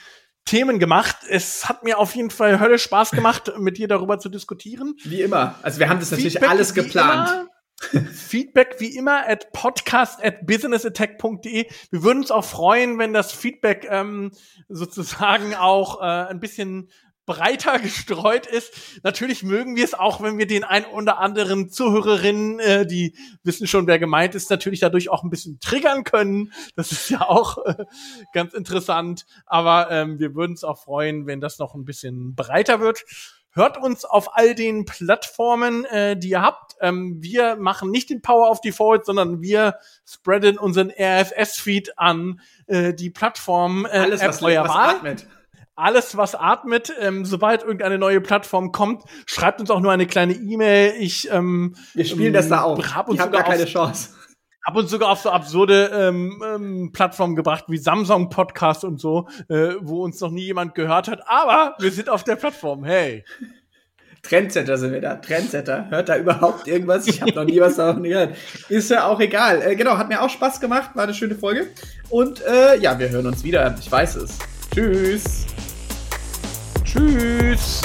Themen gemacht. Es hat mir auf jeden Fall Hölle Spaß gemacht, <laughs> mit dir darüber zu diskutieren. Wie immer. Also wir haben das Feedback natürlich alles geplant. <laughs> Feedback wie immer at podcast at businessattack.de. Wir würden uns auch freuen, wenn das Feedback ähm, sozusagen auch äh, ein bisschen breiter gestreut ist. Natürlich mögen wir es auch, wenn wir den ein oder anderen Zuhörerinnen, äh, die wissen schon, wer gemeint ist, natürlich dadurch auch ein bisschen triggern können. Das ist ja auch äh, ganz interessant. Aber ähm, wir würden uns auch freuen, wenn das noch ein bisschen breiter wird. Hört uns auf all den Plattformen, äh, die ihr habt. Ähm, wir machen nicht den Power of Default, sondern wir spreaden unseren RSS-Feed an äh, die Plattform äh, Alles, was, was atmet alles, was atmet, ähm, sobald irgendeine neue Plattform kommt, schreibt uns auch nur eine kleine E-Mail. Ich ähm, wir spielen ähm, das da auch. Hab uns ich sogar keine Chance. Hab uns sogar auf so absurde ähm, ähm, Plattformen gebracht wie Samsung Podcast und so, äh, wo uns noch nie jemand gehört hat. Aber wir sind auf der Plattform. Hey. Trendsetter sind wir da. Trendsetter. Hört da überhaupt irgendwas? Ich habe noch nie was davon gehört. Ist ja auch egal. Äh, genau, hat mir auch Spaß gemacht. War eine schöne Folge. Und äh, ja, wir hören uns wieder. Ich weiß es. Tschüss. Tschüss.